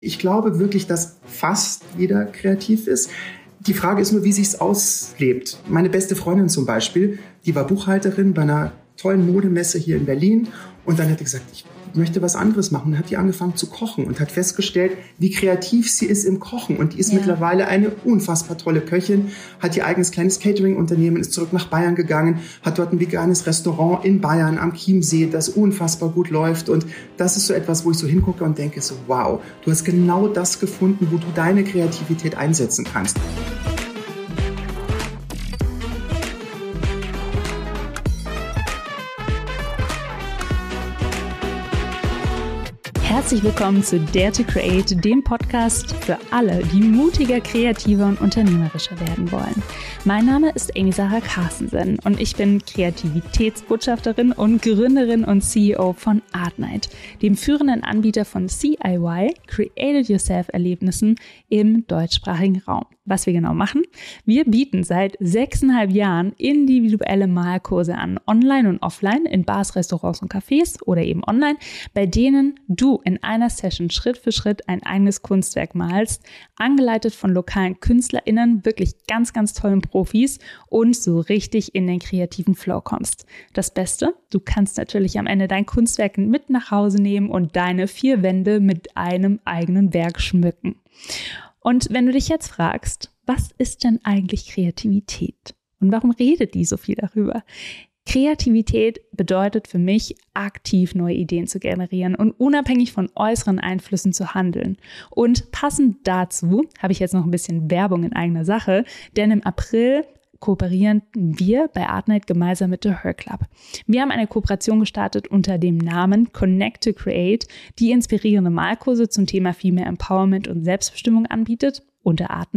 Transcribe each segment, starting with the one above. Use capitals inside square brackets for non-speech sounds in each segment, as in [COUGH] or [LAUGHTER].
Ich glaube wirklich, dass fast jeder kreativ ist. Die Frage ist nur, wie sich's auslebt. Meine beste Freundin zum Beispiel, die war Buchhalterin bei einer tollen Modemesse hier in Berlin und dann hat sie gesagt, ich möchte was anderes machen. Und hat die angefangen zu kochen und hat festgestellt, wie kreativ sie ist im Kochen. Und die ist ja. mittlerweile eine unfassbar tolle Köchin, hat ihr eigenes kleines Catering-Unternehmen, ist zurück nach Bayern gegangen, hat dort ein veganes Restaurant in Bayern am Chiemsee, das unfassbar gut läuft. Und das ist so etwas, wo ich so hingucke und denke so, wow, du hast genau das gefunden, wo du deine Kreativität einsetzen kannst. Herzlich willkommen zu Dare to Create, dem Podcast für alle, die mutiger, kreativer und unternehmerischer werden wollen. Mein Name ist Amy Sarah Carstensen und ich bin Kreativitätsbotschafterin und Gründerin und CEO von Artnight, dem führenden Anbieter von CIY, Created Yourself Erlebnissen im deutschsprachigen Raum. Was wir genau machen? Wir bieten seit sechseinhalb Jahren individuelle Malkurse an, online und offline, in Bars, Restaurants und Cafés oder eben online, bei denen du in einer Session Schritt für Schritt ein eigenes Kunstwerk malst, angeleitet von lokalen KünstlerInnen, wirklich ganz, ganz tollen Profis und so richtig in den kreativen Flow kommst. Das Beste, du kannst natürlich am Ende dein Kunstwerk mit nach Hause nehmen und deine vier Wände mit einem eigenen Werk schmücken. Und wenn du dich jetzt fragst, was ist denn eigentlich Kreativität? Und warum redet die so viel darüber? Kreativität bedeutet für mich, aktiv neue Ideen zu generieren und unabhängig von äußeren Einflüssen zu handeln. Und passend dazu habe ich jetzt noch ein bisschen Werbung in eigener Sache, denn im April kooperieren wir bei Artnight gemeinsam mit The Her Club. Wir haben eine Kooperation gestartet unter dem Namen Connect to Create, die inspirierende Malkurse zum Thema Female Empowerment und Selbstbestimmung anbietet unter Art.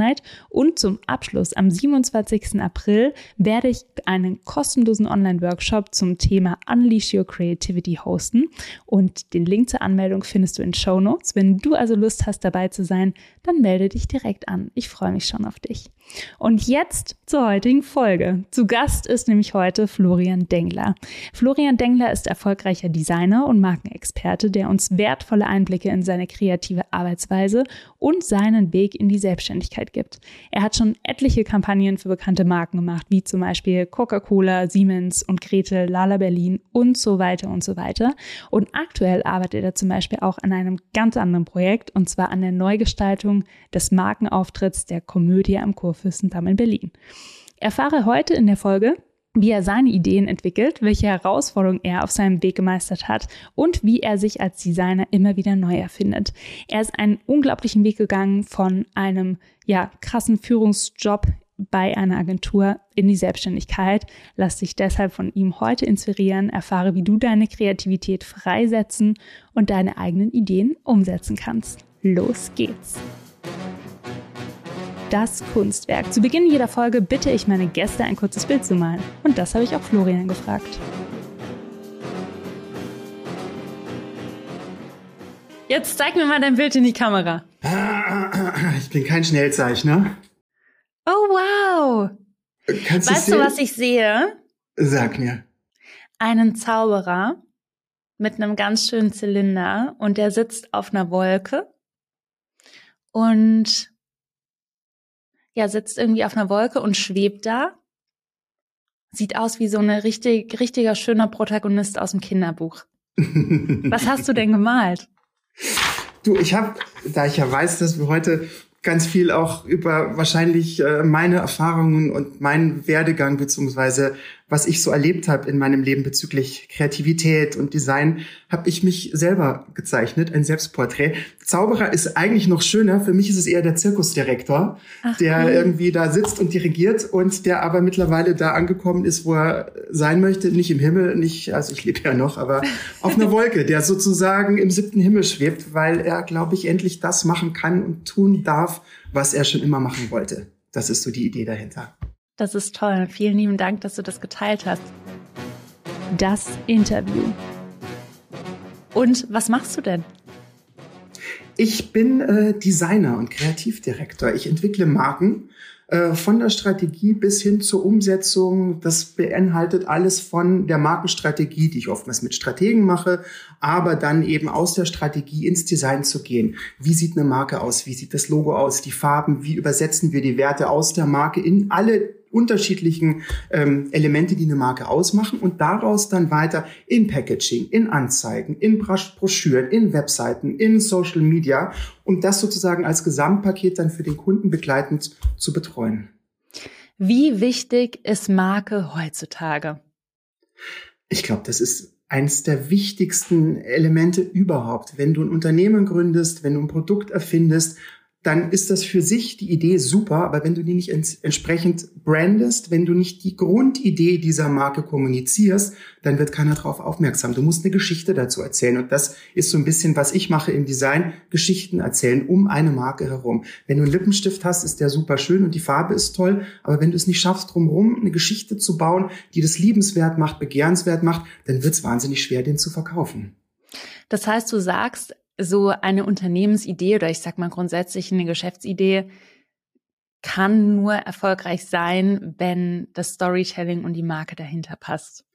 Und zum Abschluss am 27. April werde ich einen kostenlosen Online-Workshop zum Thema Unleash Your Creativity hosten. Und den Link zur Anmeldung findest du in Show Notes. Wenn du also Lust hast, dabei zu sein, dann melde dich direkt an. Ich freue mich schon auf dich. Und jetzt zur heutigen Folge. Zu Gast ist nämlich heute Florian Dengler. Florian Dengler ist erfolgreicher Designer und Markenexperte, der uns wertvolle Einblicke in seine kreative Arbeitsweise und seinen Weg in die Selbstständigkeit gibt. Er hat schon etliche Kampagnen für bekannte Marken gemacht, wie zum Beispiel Coca-Cola, Siemens und Gretel, Lala Berlin und so weiter und so weiter. Und aktuell arbeitet er zum Beispiel auch an einem ganz anderen Projekt, und zwar an der Neugestaltung des Markenauftritts der Komödie am Kurfürstendamm in Berlin. Erfahre heute in der Folge, wie er seine Ideen entwickelt, welche Herausforderungen er auf seinem Weg gemeistert hat und wie er sich als Designer immer wieder neu erfindet. Er ist einen unglaublichen Weg gegangen von einem ja krassen Führungsjob bei einer Agentur in die Selbstständigkeit. Lass dich deshalb von ihm heute inspirieren, erfahre, wie du deine Kreativität freisetzen und deine eigenen Ideen umsetzen kannst. Los geht's! Das Kunstwerk. Zu Beginn jeder Folge bitte ich meine Gäste, ein kurzes Bild zu malen. Und das habe ich auch Florian gefragt. Jetzt zeig mir mal dein Bild in die Kamera. Ich bin kein Schnellzeichner. Oh, wow. Kannst weißt du, was ich sehe? Sag mir. Einen Zauberer mit einem ganz schönen Zylinder und der sitzt auf einer Wolke und ja, sitzt irgendwie auf einer Wolke und schwebt da. Sieht aus wie so ein richtig, richtiger schöner Protagonist aus dem Kinderbuch. Was hast du denn [LAUGHS] gemalt? Du, ich habe, da ich ja weiß, dass wir heute ganz viel auch über wahrscheinlich äh, meine Erfahrungen und meinen Werdegang beziehungsweise was ich so erlebt habe in meinem Leben bezüglich Kreativität und Design, habe ich mich selber gezeichnet, ein Selbstporträt. Zauberer ist eigentlich noch schöner. Für mich ist es eher der Zirkusdirektor, Ach, der cool. irgendwie da sitzt und dirigiert und der aber mittlerweile da angekommen ist, wo er sein möchte. Nicht im Himmel, nicht, also ich lebe ja noch, aber [LAUGHS] auf einer Wolke, der sozusagen im siebten Himmel schwebt, weil er, glaube ich, endlich das machen kann und tun darf, was er schon immer machen wollte. Das ist so die Idee dahinter. Das ist toll. Vielen lieben Dank, dass du das geteilt hast. Das Interview. Und was machst du denn? Ich bin äh, Designer und Kreativdirektor. Ich entwickle Marken äh, von der Strategie bis hin zur Umsetzung. Das beinhaltet alles von der Markenstrategie, die ich oftmals mit Strategen mache, aber dann eben aus der Strategie ins Design zu gehen. Wie sieht eine Marke aus? Wie sieht das Logo aus? Die Farben? Wie übersetzen wir die Werte aus der Marke in alle unterschiedlichen ähm, Elemente, die eine Marke ausmachen und daraus dann weiter in Packaging, in Anzeigen, in Broschüren, in Webseiten, in Social Media und das sozusagen als Gesamtpaket dann für den Kunden begleitend zu betreuen. Wie wichtig ist Marke heutzutage? Ich glaube, das ist eins der wichtigsten Elemente überhaupt. Wenn du ein Unternehmen gründest, wenn du ein Produkt erfindest, dann ist das für sich die Idee super, aber wenn du die nicht entsprechend brandest, wenn du nicht die Grundidee dieser Marke kommunizierst, dann wird keiner darauf aufmerksam. Du musst eine Geschichte dazu erzählen und das ist so ein bisschen, was ich mache im Design, Geschichten erzählen um eine Marke herum. Wenn du einen Lippenstift hast, ist der super schön und die Farbe ist toll, aber wenn du es nicht schaffst, drumherum eine Geschichte zu bauen, die das liebenswert macht, begehrenswert macht, dann wird es wahnsinnig schwer, den zu verkaufen. Das heißt, du sagst, so eine Unternehmensidee oder ich sag mal grundsätzlich eine Geschäftsidee kann nur erfolgreich sein, wenn das Storytelling und die Marke dahinter passt.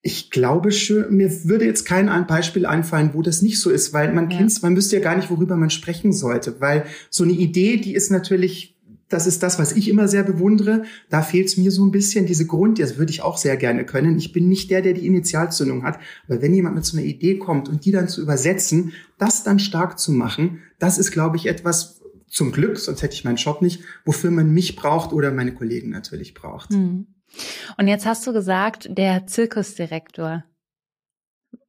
Ich glaube schon, mir würde jetzt kein Beispiel einfallen, wo das nicht so ist, weil man ja. kennt, man wüsste ja gar nicht, worüber man sprechen sollte, weil so eine Idee, die ist natürlich das ist das, was ich immer sehr bewundere. Da fehlt es mir so ein bisschen, diese Grund, das würde ich auch sehr gerne können. Ich bin nicht der, der die Initialzündung hat. Aber wenn jemand mit so einer Idee kommt und die dann zu übersetzen, das dann stark zu machen, das ist, glaube ich, etwas, zum Glück, sonst hätte ich meinen Job nicht, wofür man mich braucht oder meine Kollegen natürlich braucht. Hm. Und jetzt hast du gesagt, der Zirkusdirektor.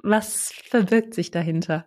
Was verbirgt sich dahinter?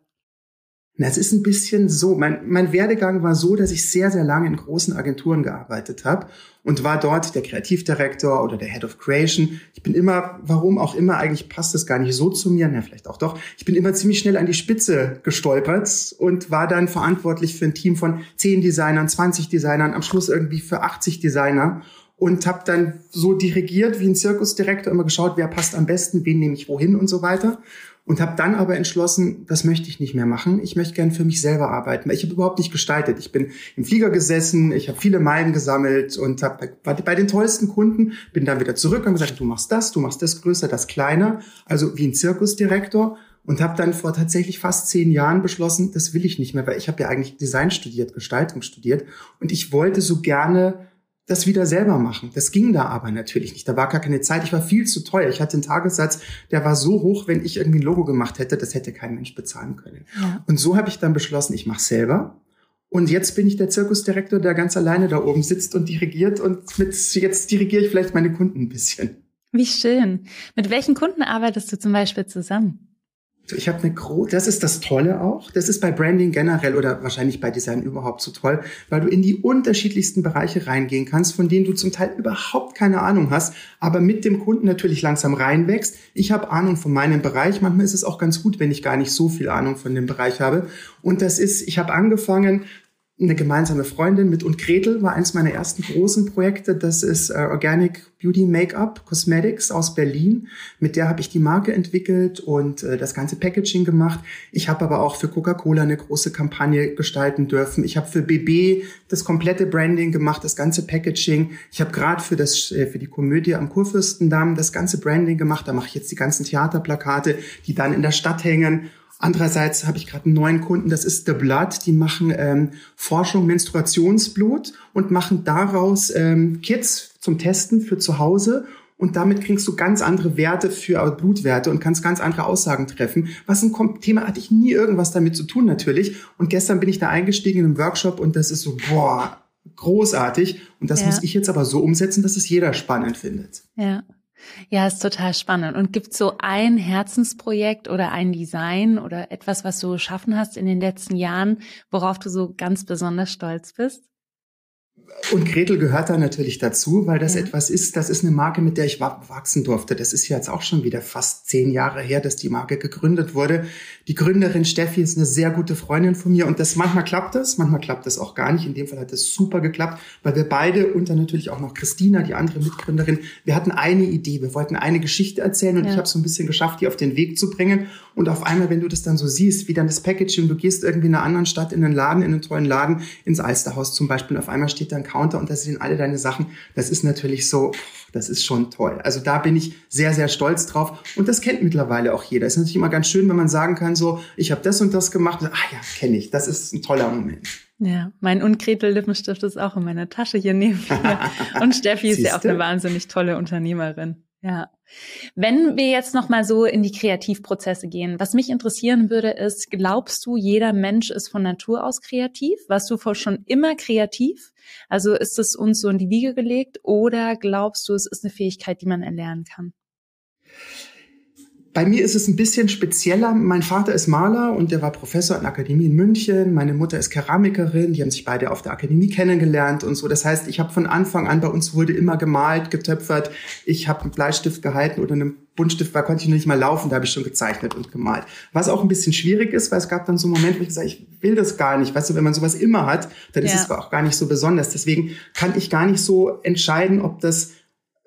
Es ist ein bisschen so. Mein, mein Werdegang war so, dass ich sehr, sehr lange in großen Agenturen gearbeitet habe und war dort der Kreativdirektor oder der Head of Creation. Ich bin immer, warum auch immer, eigentlich passt das gar nicht so zu mir, na, vielleicht auch doch. Ich bin immer ziemlich schnell an die Spitze gestolpert und war dann verantwortlich für ein Team von 10 Designern, 20 Designern, am Schluss irgendwie für 80 Designer und habe dann so dirigiert wie ein Zirkusdirektor immer geschaut, wer passt am besten, wen nehme ich wohin und so weiter und habe dann aber entschlossen, das möchte ich nicht mehr machen. Ich möchte gern für mich selber arbeiten. Ich habe überhaupt nicht gestaltet. Ich bin im Flieger gesessen, ich habe viele Meilen gesammelt und hab, war bei den tollsten Kunden, bin dann wieder zurück und gesagt, du machst das, du machst das größer, das kleiner, also wie ein Zirkusdirektor und habe dann vor tatsächlich fast zehn Jahren beschlossen, das will ich nicht mehr, weil ich habe ja eigentlich Design studiert, Gestaltung studiert und ich wollte so gerne das wieder selber machen. Das ging da aber natürlich nicht. Da war gar keine Zeit. Ich war viel zu teuer. Ich hatte einen Tagessatz, der war so hoch, wenn ich irgendwie ein Logo gemacht hätte, das hätte kein Mensch bezahlen können. Ja. Und so habe ich dann beschlossen, ich mache selber. Und jetzt bin ich der Zirkusdirektor, der ganz alleine da oben sitzt und dirigiert. Und mit, jetzt dirigiere ich vielleicht meine Kunden ein bisschen. Wie schön. Mit welchen Kunden arbeitest du zum Beispiel zusammen? Ich habe eine große, das ist das Tolle auch. Das ist bei Branding generell oder wahrscheinlich bei Design überhaupt so toll, weil du in die unterschiedlichsten Bereiche reingehen kannst, von denen du zum Teil überhaupt keine Ahnung hast, aber mit dem Kunden natürlich langsam reinwächst. Ich habe Ahnung von meinem Bereich. Manchmal ist es auch ganz gut, wenn ich gar nicht so viel Ahnung von dem Bereich habe. Und das ist, ich habe angefangen eine gemeinsame Freundin mit und Gretel war eins meiner ersten großen Projekte. Das ist äh, Organic Beauty Make-up Cosmetics aus Berlin. Mit der habe ich die Marke entwickelt und äh, das ganze Packaging gemacht. Ich habe aber auch für Coca-Cola eine große Kampagne gestalten dürfen. Ich habe für BB das komplette Branding gemacht, das ganze Packaging. Ich habe gerade für das äh, für die Komödie am Kurfürstendamm das ganze Branding gemacht. Da mache ich jetzt die ganzen Theaterplakate, die dann in der Stadt hängen Andererseits habe ich gerade einen neuen Kunden, das ist The Blood. Die machen ähm, Forschung Menstruationsblut und machen daraus ähm, Kits zum Testen für zu Hause. Und damit kriegst du ganz andere Werte für äh, Blutwerte und kannst ganz andere Aussagen treffen. Was ein Thema hatte ich nie irgendwas damit zu tun natürlich. Und gestern bin ich da eingestiegen in einem Workshop und das ist so, boah, großartig. Und das ja. muss ich jetzt aber so umsetzen, dass es jeder spannend findet. Ja. Ja, ist total spannend. Und gibt so ein Herzensprojekt oder ein Design oder etwas, was du geschaffen hast in den letzten Jahren, worauf du so ganz besonders stolz bist? Und Gretel gehört da natürlich dazu, weil das ja. etwas ist, das ist eine Marke, mit der ich wachsen durfte. Das ist ja jetzt auch schon wieder fast zehn Jahre her, dass die Marke gegründet wurde. Die Gründerin Steffi ist eine sehr gute Freundin von mir und das manchmal klappt das, manchmal klappt das auch gar nicht. In dem Fall hat das super geklappt, weil wir beide und dann natürlich auch noch Christina, die andere Mitgründerin, wir hatten eine Idee, wir wollten eine Geschichte erzählen und ja. ich habe so ein bisschen geschafft, die auf den Weg zu bringen. Und auf einmal, wenn du das dann so siehst, wie dann das Packaging, du gehst irgendwie in einer anderen Stadt in einen Laden, in einen tollen Laden, ins Alsterhaus zum Beispiel, und auf einmal steht da ein Counter und da sind alle deine Sachen. Das ist natürlich so, das ist schon toll. Also da bin ich sehr, sehr stolz drauf. Und das kennt mittlerweile auch jeder. Es ist natürlich immer ganz schön, wenn man sagen kann, so, ich habe das und das gemacht. Und, ah ja, kenne ich. Das ist ein toller Moment. Ja, mein Unkretel Lippenstift ist auch in meiner Tasche hier neben mir. [LAUGHS] Und Steffi ist ja auch eine wahnsinnig tolle Unternehmerin. Ja. Wenn wir jetzt noch mal so in die Kreativprozesse gehen, was mich interessieren würde, ist, glaubst du, jeder Mensch ist von Natur aus kreativ? Warst du schon immer kreativ? Also ist es uns so in die Wiege gelegt oder glaubst du, es ist eine Fähigkeit, die man erlernen kann? Bei mir ist es ein bisschen spezieller. Mein Vater ist Maler und der war Professor an der Akademie in München. Meine Mutter ist Keramikerin. Die haben sich beide auf der Akademie kennengelernt und so. Das heißt, ich habe von Anfang an, bei uns wurde immer gemalt, getöpfert. Ich habe einen Bleistift gehalten oder einen Buntstift war, konnte ich noch nicht mal laufen, da habe ich schon gezeichnet und gemalt. Was auch ein bisschen schwierig ist, weil es gab dann so einen Moment, wo ich gesagt ich will das gar nicht. Weißt du, wenn man sowas immer hat, dann ja. ist es auch gar nicht so besonders. Deswegen kann ich gar nicht so entscheiden, ob das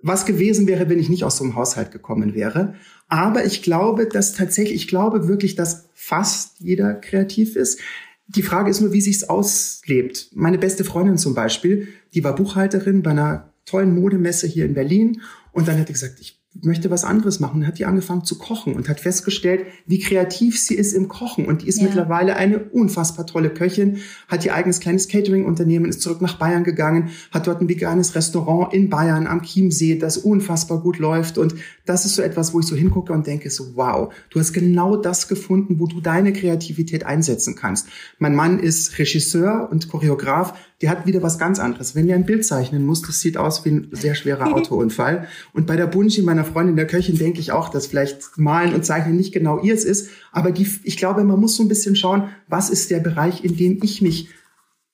was gewesen wäre, wenn ich nicht aus so einem Haushalt gekommen wäre. Aber ich glaube, dass tatsächlich, ich glaube wirklich, dass fast jeder kreativ ist. Die Frage ist nur, wie sich's auslebt. Meine beste Freundin zum Beispiel, die war Buchhalterin bei einer tollen Modemesse hier in Berlin und dann hat sie gesagt, ich möchte was anderes machen und hat die angefangen zu kochen und hat festgestellt, wie kreativ sie ist im Kochen. Und die ist ja. mittlerweile eine unfassbar tolle Köchin, hat ihr eigenes kleines Catering-Unternehmen, ist zurück nach Bayern gegangen, hat dort ein veganes Restaurant in Bayern am Chiemsee, das unfassbar gut läuft. Und das ist so etwas, wo ich so hingucke und denke so, wow, du hast genau das gefunden, wo du deine Kreativität einsetzen kannst. Mein Mann ist Regisseur und Choreograf, der hat wieder was ganz anderes. Wenn der ein Bild zeichnen muss, das sieht aus wie ein sehr schwerer [LAUGHS] Autounfall. Und bei der Bunchi, meiner Freundin, der Köchin, denke ich auch, dass vielleicht Malen und Zeichnen nicht genau ihrs ist. Aber die, ich glaube, man muss so ein bisschen schauen, was ist der Bereich, in dem ich mich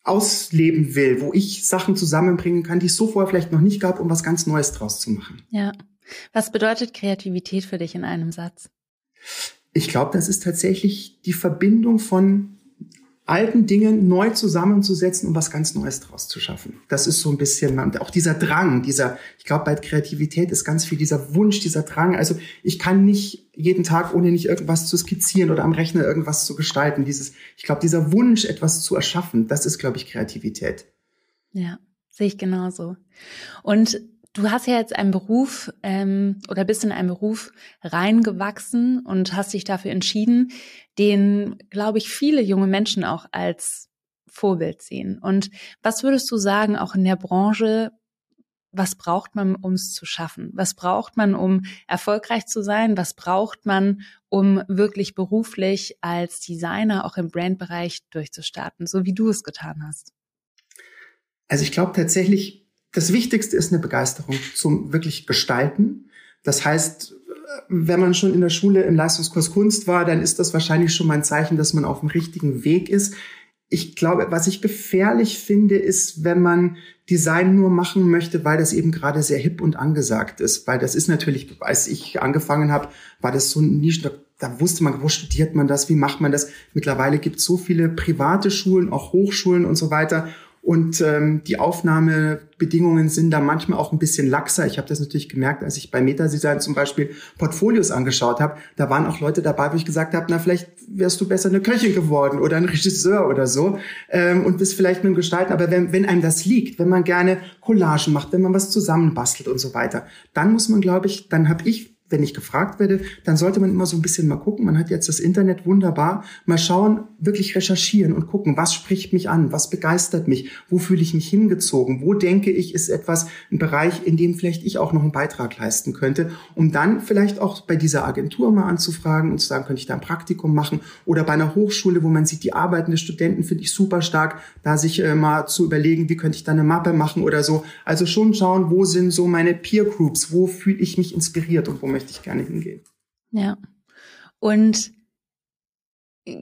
ausleben will, wo ich Sachen zusammenbringen kann, die es so vorher vielleicht noch nicht gab, um was ganz Neues draus zu machen. Ja. Was bedeutet Kreativität für dich in einem Satz? Ich glaube, das ist tatsächlich die Verbindung von alten Dingen neu zusammenzusetzen, um was ganz Neues draus zu schaffen. Das ist so ein bisschen, auch dieser Drang, dieser, ich glaube, bei Kreativität ist ganz viel dieser Wunsch, dieser Drang. Also ich kann nicht jeden Tag, ohne nicht irgendwas zu skizzieren oder am Rechner irgendwas zu gestalten. Dieses, ich glaube, dieser Wunsch, etwas zu erschaffen, das ist, glaube ich, Kreativität. Ja, sehe ich genauso. Und Du hast ja jetzt einen Beruf ähm, oder bist in einen Beruf reingewachsen und hast dich dafür entschieden, den, glaube ich, viele junge Menschen auch als Vorbild sehen. Und was würdest du sagen, auch in der Branche, was braucht man, um es zu schaffen? Was braucht man, um erfolgreich zu sein? Was braucht man, um wirklich beruflich als Designer auch im Brandbereich durchzustarten, so wie du es getan hast? Also ich glaube tatsächlich, das Wichtigste ist eine Begeisterung zum wirklich Gestalten. Das heißt, wenn man schon in der Schule im Leistungskurs Kunst war, dann ist das wahrscheinlich schon mal ein Zeichen, dass man auf dem richtigen Weg ist. Ich glaube, was ich gefährlich finde, ist, wenn man Design nur machen möchte, weil das eben gerade sehr hip und angesagt ist. Weil das ist natürlich, als ich angefangen habe, war das so ein Nischen, da, da wusste man, wo studiert man das, wie macht man das. Mittlerweile gibt es so viele private Schulen, auch Hochschulen und so weiter. Und ähm, die Aufnahmebedingungen sind da manchmal auch ein bisschen laxer. Ich habe das natürlich gemerkt, als ich bei Metadesign zum Beispiel Portfolios angeschaut habe. Da waren auch Leute dabei, wo ich gesagt habe, na vielleicht wärst du besser eine Köchin geworden oder ein Regisseur oder so ähm, und bist vielleicht mit dem Gestalten. Aber wenn, wenn einem das liegt, wenn man gerne Collagen macht, wenn man was zusammenbastelt und so weiter, dann muss man, glaube ich, dann habe ich wenn ich gefragt werde, dann sollte man immer so ein bisschen mal gucken. Man hat jetzt das Internet wunderbar. Mal schauen, wirklich recherchieren und gucken, was spricht mich an, was begeistert mich, wo fühle ich mich hingezogen, wo denke ich, ist etwas, ein Bereich, in dem vielleicht ich auch noch einen Beitrag leisten könnte, um dann vielleicht auch bei dieser Agentur mal anzufragen und zu sagen, könnte ich da ein Praktikum machen oder bei einer Hochschule, wo man sieht, die arbeitende Studenten finde ich super stark, da sich äh, mal zu überlegen, wie könnte ich da eine Mappe machen oder so. Also schon schauen, wo sind so meine Peer Groups, wo fühle ich mich inspiriert und wo möchte möchte ich gerne hingehen. Ja. Und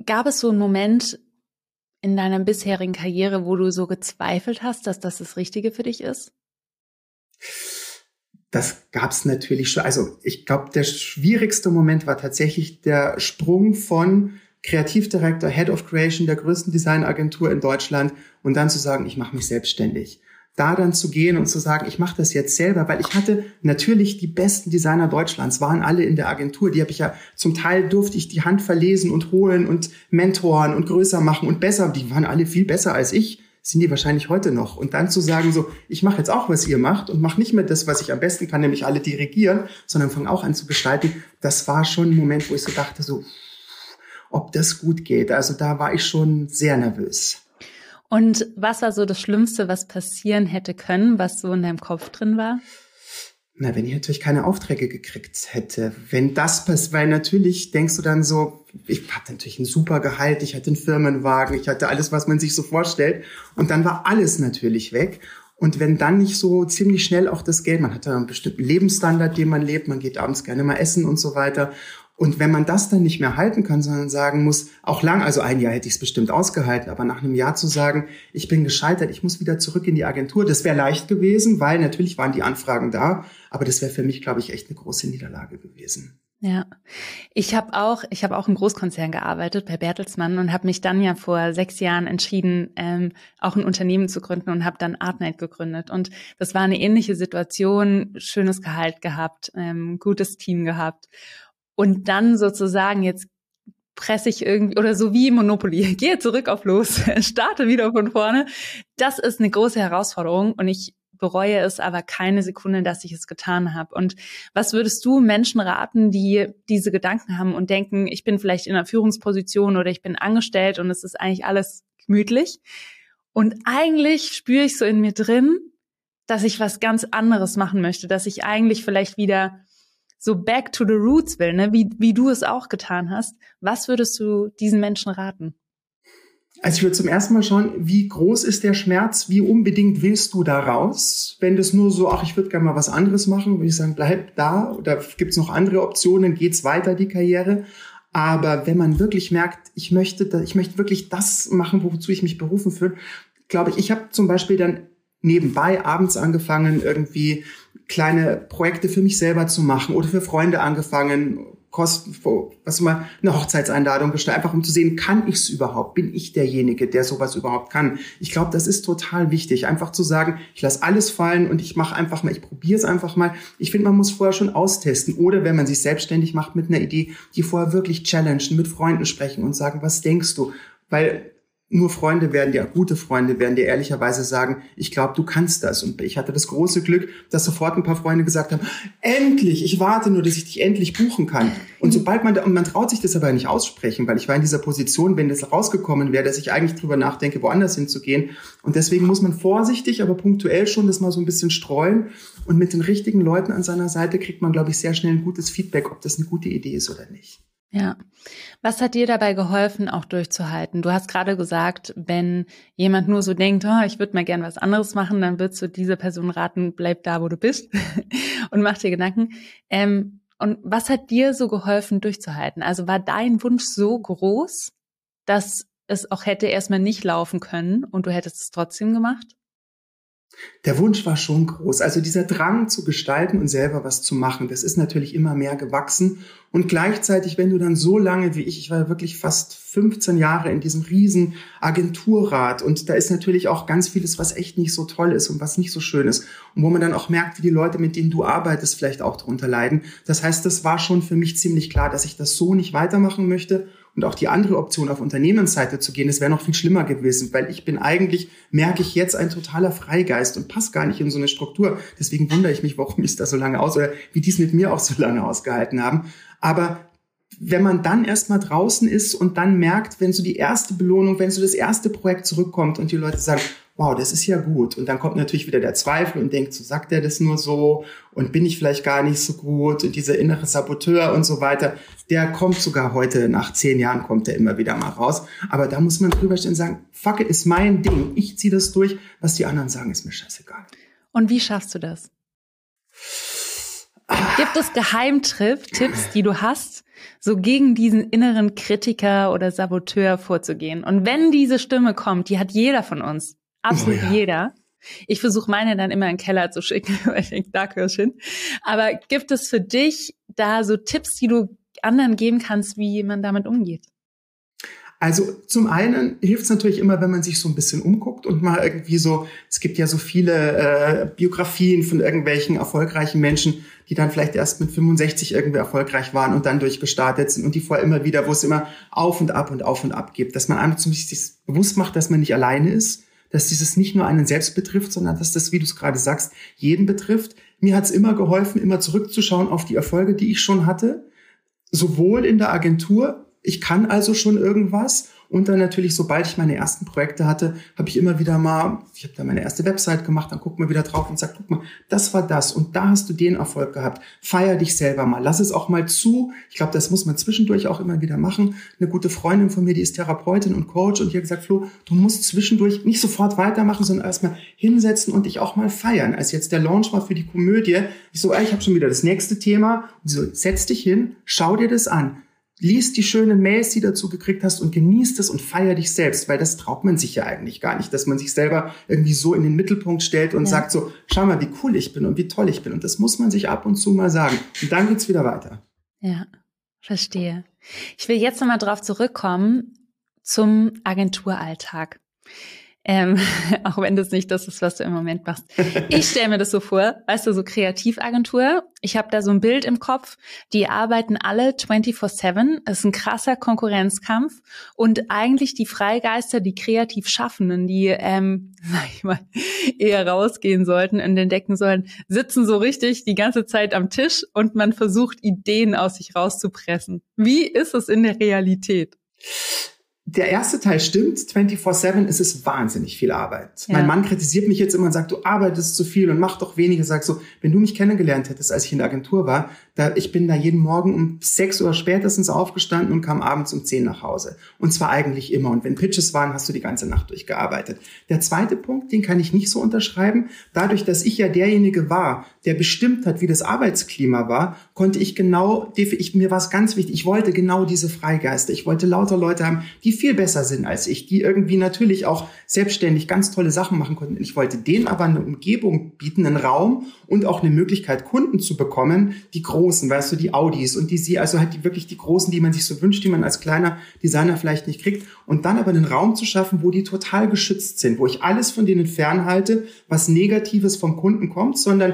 gab es so einen Moment, in deiner bisherigen Karriere, wo du so gezweifelt hast, dass das das Richtige für dich ist? Das gab's natürlich schon. Also ich glaube, der schwierigste Moment war tatsächlich der Sprung von Kreativdirektor, Head of Creation der größten Designagentur in Deutschland und dann zu sagen, ich mache mich selbstständig da dann zu gehen und zu sagen, ich mache das jetzt selber, weil ich hatte natürlich die besten Designer Deutschlands, waren alle in der Agentur. Die habe ich ja zum Teil durfte ich die Hand verlesen und holen und mentoren und größer machen und besser. Die waren alle viel besser als ich. Sind die wahrscheinlich heute noch. Und dann zu sagen, so, ich mache jetzt auch, was ihr macht und mache nicht mehr das, was ich am besten kann, nämlich alle dirigieren, sondern fange auch an zu gestalten. Das war schon ein Moment, wo ich so dachte, so, ob das gut geht. Also da war ich schon sehr nervös. Und was war so das Schlimmste, was passieren hätte können, was so in deinem Kopf drin war? Na, wenn ich natürlich keine Aufträge gekriegt hätte. Wenn das passiert, weil natürlich denkst du dann so, ich hatte natürlich ein super Gehalt, ich hatte einen Firmenwagen, ich hatte alles, was man sich so vorstellt. Und dann war alles natürlich weg. Und wenn dann nicht so ziemlich schnell auch das Geld, man hat da einen bestimmten Lebensstandard, den man lebt, man geht abends gerne mal essen und so weiter. Und wenn man das dann nicht mehr halten kann, sondern sagen muss, auch lang, also ein Jahr hätte ich es bestimmt ausgehalten, aber nach einem Jahr zu sagen, ich bin gescheitert, ich muss wieder zurück in die Agentur, das wäre leicht gewesen, weil natürlich waren die Anfragen da, aber das wäre für mich, glaube ich, echt eine große Niederlage gewesen. Ja, ich habe auch, ich habe auch im Großkonzern gearbeitet bei Bertelsmann und habe mich dann ja vor sechs Jahren entschieden, ähm, auch ein Unternehmen zu gründen und habe dann Artnight gegründet. Und das war eine ähnliche Situation, schönes Gehalt gehabt, ähm, gutes Team gehabt und dann sozusagen jetzt presse ich irgendwie oder so wie Monopoly, [LAUGHS] gehe zurück auf los, [LAUGHS] starte wieder von vorne. Das ist eine große Herausforderung und ich bereue es aber keine Sekunde, dass ich es getan habe. Und was würdest du Menschen raten, die diese Gedanken haben und denken, ich bin vielleicht in einer Führungsposition oder ich bin angestellt und es ist eigentlich alles gemütlich? Und eigentlich spüre ich so in mir drin, dass ich was ganz anderes machen möchte, dass ich eigentlich vielleicht wieder so back to the roots will, ne? wie, wie du es auch getan hast, was würdest du diesen Menschen raten? Also ich würde zum ersten Mal schauen, wie groß ist der Schmerz, wie unbedingt willst du da raus? Wenn das nur so, ach, ich würde gerne mal was anderes machen, würde ich sagen, bleib da. Oder gibt es noch andere Optionen? Geht's weiter, die Karriere? Aber wenn man wirklich merkt, ich möchte, ich möchte wirklich das machen, wozu ich mich berufen fühle, glaube ich, ich habe zum Beispiel dann nebenbei abends angefangen, irgendwie kleine Projekte für mich selber zu machen oder für Freunde angefangen, Kosten, was immer, eine Hochzeitseinladung gestellt, einfach um zu sehen, kann ich es überhaupt? Bin ich derjenige, der sowas überhaupt kann? Ich glaube, das ist total wichtig, einfach zu sagen, ich lasse alles fallen und ich mache einfach mal, ich probiere es einfach mal. Ich finde, man muss vorher schon austesten oder wenn man sich selbstständig macht mit einer Idee, die vorher wirklich challengen, mit Freunden sprechen und sagen, was denkst du? Weil nur Freunde werden dir, gute Freunde werden dir ehrlicherweise sagen, ich glaube, du kannst das. Und ich hatte das große Glück, dass sofort ein paar Freunde gesagt haben, endlich, ich warte nur, dass ich dich endlich buchen kann. Und sobald man da, und man traut sich das aber nicht aussprechen, weil ich war in dieser Position, wenn das rausgekommen wäre, dass ich eigentlich drüber nachdenke, woanders hinzugehen. Und deswegen muss man vorsichtig, aber punktuell schon das mal so ein bisschen streuen. Und mit den richtigen Leuten an seiner Seite kriegt man, glaube ich, sehr schnell ein gutes Feedback, ob das eine gute Idee ist oder nicht. Ja. Was hat dir dabei geholfen, auch durchzuhalten? Du hast gerade gesagt, wenn jemand nur so denkt, oh, ich würde mal gern was anderes machen, dann würdest du diese Person raten, bleib da, wo du bist [LAUGHS] und mach dir Gedanken. Ähm, und was hat dir so geholfen, durchzuhalten? Also war dein Wunsch so groß, dass es auch hätte erstmal nicht laufen können und du hättest es trotzdem gemacht? Der Wunsch war schon groß. Also dieser Drang zu gestalten und selber was zu machen, das ist natürlich immer mehr gewachsen. Und gleichzeitig, wenn du dann so lange wie ich, ich war wirklich fast 15 Jahre in diesem riesen Agenturrat und da ist natürlich auch ganz vieles, was echt nicht so toll ist und was nicht so schön ist und wo man dann auch merkt, wie die Leute, mit denen du arbeitest, vielleicht auch darunter leiden. Das heißt, das war schon für mich ziemlich klar, dass ich das so nicht weitermachen möchte und auch die andere Option auf Unternehmensseite zu gehen, das wäre noch viel schlimmer gewesen, weil ich bin eigentlich, merke ich jetzt, ein totaler Freigeist und passe gar nicht in so eine Struktur. Deswegen wundere ich mich, warum ich da so lange aus oder wie die es mit mir auch so lange ausgehalten haben. Aber wenn man dann erstmal draußen ist und dann merkt, wenn so die erste Belohnung, wenn so das erste Projekt zurückkommt und die Leute sagen, wow, das ist ja gut. Und dann kommt natürlich wieder der Zweifel und denkt, so sagt er das nur so und bin ich vielleicht gar nicht so gut und dieser innere Saboteur und so weiter, der kommt sogar heute, nach zehn Jahren kommt er immer wieder mal raus. Aber da muss man drüber stehen und sagen, fuck it, ist mein Ding. Ich ziehe das durch. Was die anderen sagen, ist mir scheißegal. Und wie schaffst du das? Gibt es Geheimtipps, die du hast, so gegen diesen inneren Kritiker oder Saboteur vorzugehen? Und wenn diese Stimme kommt, die hat jeder von uns, absolut oh ja. jeder. Ich versuche meine dann immer in den Keller zu schicken, [LAUGHS] weil ich denke, da gehörst hin. Aber gibt es für dich da so Tipps, die du anderen geben kannst, wie man damit umgeht? Also zum einen hilft es natürlich immer, wenn man sich so ein bisschen umguckt und mal irgendwie so, es gibt ja so viele äh, Biografien von irgendwelchen erfolgreichen Menschen, die dann vielleicht erst mit 65 irgendwie erfolgreich waren und dann durchgestartet sind und die vorher immer wieder, wo es immer auf und ab und auf und ab gibt, dass man einem zumindest bewusst macht, dass man nicht alleine ist, dass dieses nicht nur einen selbst betrifft, sondern dass das, wie du es gerade sagst, jeden betrifft. Mir hat es immer geholfen, immer zurückzuschauen auf die Erfolge, die ich schon hatte, sowohl in der Agentur ich kann also schon irgendwas. Und dann natürlich, sobald ich meine ersten Projekte hatte, habe ich immer wieder mal, ich habe da meine erste Website gemacht, dann guck mal wieder drauf und sag, guck mal, das war das und da hast du den Erfolg gehabt. Feier dich selber mal, lass es auch mal zu. Ich glaube, das muss man zwischendurch auch immer wieder machen. Eine gute Freundin von mir, die ist Therapeutin und Coach und die hat gesagt, Flo, du musst zwischendurch nicht sofort weitermachen, sondern erstmal hinsetzen und dich auch mal feiern. Als jetzt der Launch war für die Komödie, ich so, ey, ich habe schon wieder das nächste Thema. Und so, setz dich hin, schau dir das an lies die schönen Mails, die dazu gekriegt hast und genießt es und feier dich selbst, weil das traut man sich ja eigentlich gar nicht, dass man sich selber irgendwie so in den Mittelpunkt stellt und ja. sagt so, schau mal, wie cool ich bin und wie toll ich bin. Und das muss man sich ab und zu mal sagen. Und dann geht's wieder weiter. Ja, verstehe. Ich will jetzt nochmal drauf zurückkommen zum Agenturalltag. Ähm, [LAUGHS] auch wenn das nicht das ist, was du im Moment machst. Ich stelle mir das so vor, weißt du, so Kreativagentur. Ich habe da so ein Bild im Kopf, die arbeiten alle 24-7. Es ist ein krasser Konkurrenzkampf. Und eigentlich die Freigeister, die kreativ Schaffenden, die, ähm, [LAUGHS] sag ich mal, eher rausgehen sollten und entdecken sollen, sitzen so richtig die ganze Zeit am Tisch und man versucht, Ideen aus sich rauszupressen. Wie ist es in der Realität? Der erste Teil stimmt, 24-7 ist es wahnsinnig viel Arbeit. Ja. Mein Mann kritisiert mich jetzt immer und sagt, du arbeitest zu viel und mach doch weniger. Sag so, wenn du mich kennengelernt hättest, als ich in der Agentur war, da, ich bin da jeden Morgen um sechs Uhr spätestens aufgestanden und kam abends um zehn nach Hause. Und zwar eigentlich immer. Und wenn Pitches waren, hast du die ganze Nacht durchgearbeitet. Der zweite Punkt, den kann ich nicht so unterschreiben. Dadurch, dass ich ja derjenige war, der bestimmt hat, wie das Arbeitsklima war, konnte ich genau, ich, mir war es ganz wichtig, ich wollte genau diese Freigeister. Ich wollte lauter Leute haben, die viel besser sind als ich, die irgendwie natürlich auch selbstständig ganz tolle Sachen machen konnten. Ich wollte denen aber eine Umgebung bieten, einen Raum und auch eine Möglichkeit, Kunden zu bekommen, die großen, weißt du, die Audis und die sie, also halt die wirklich die großen, die man sich so wünscht, die man als kleiner Designer vielleicht nicht kriegt. Und dann aber einen Raum zu schaffen, wo die total geschützt sind, wo ich alles von denen fernhalte, was Negatives vom Kunden kommt, sondern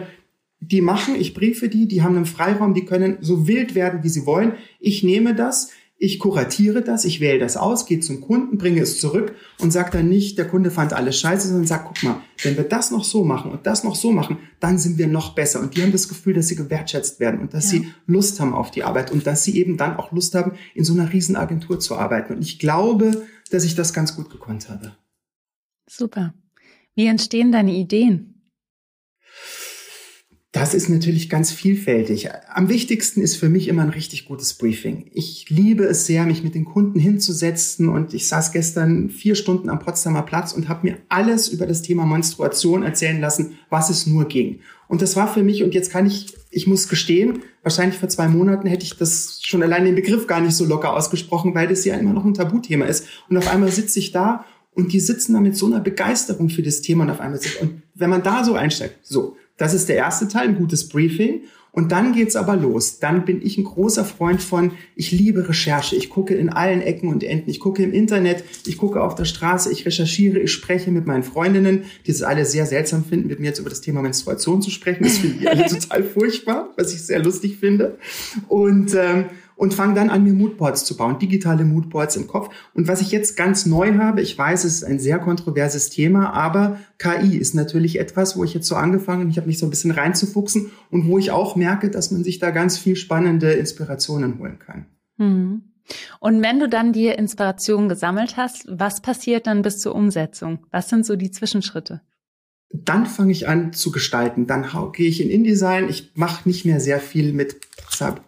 die machen, ich briefe die, die haben einen Freiraum, die können so wild werden, wie sie wollen. Ich nehme das, ich kuratiere das, ich wähle das aus, gehe zum Kunden, bringe es zurück und sage dann nicht, der Kunde fand alles scheiße, sondern sagt, guck mal, wenn wir das noch so machen und das noch so machen, dann sind wir noch besser. Und die haben das Gefühl, dass sie gewertschätzt werden und dass ja. sie Lust haben auf die Arbeit und dass sie eben dann auch Lust haben, in so einer Riesenagentur zu arbeiten. Und ich glaube, dass ich das ganz gut gekonnt habe. Super. Wie entstehen deine Ideen? Das ist natürlich ganz vielfältig. Am wichtigsten ist für mich immer ein richtig gutes Briefing. Ich liebe es sehr, mich mit den Kunden hinzusetzen und ich saß gestern vier Stunden am Potsdamer Platz und habe mir alles über das Thema Menstruation erzählen lassen, was es nur ging. Und das war für mich, und jetzt kann ich, ich muss gestehen, wahrscheinlich vor zwei Monaten hätte ich das schon allein den Begriff gar nicht so locker ausgesprochen, weil das ja immer noch ein Tabuthema ist. Und auf einmal sitze ich da und die sitzen da mit so einer Begeisterung für das Thema und auf einmal sitzt, und wenn man da so einsteigt, so, das ist der erste Teil, ein gutes Briefing. Und dann geht's aber los. Dann bin ich ein großer Freund von, ich liebe Recherche. Ich gucke in allen Ecken und Enden. Ich gucke im Internet, ich gucke auf der Straße, ich recherchiere, ich spreche mit meinen Freundinnen, die es alle sehr seltsam finden, mit mir jetzt über das Thema Menstruation zu sprechen. Das finde ich alle [LAUGHS] total furchtbar, was ich sehr lustig finde. Und ähm, und fange dann an, mir Moodboards zu bauen, digitale Moodboards im Kopf. Und was ich jetzt ganz neu habe, ich weiß, es ist ein sehr kontroverses Thema, aber KI ist natürlich etwas, wo ich jetzt so angefangen habe, ich habe mich so ein bisschen reinzufuchsen und wo ich auch merke, dass man sich da ganz viel spannende Inspirationen holen kann. Mhm. Und wenn du dann die Inspiration gesammelt hast, was passiert dann bis zur Umsetzung? Was sind so die Zwischenschritte? Dann fange ich an zu gestalten. Dann gehe ich in InDesign. Ich mache nicht mehr sehr viel mit,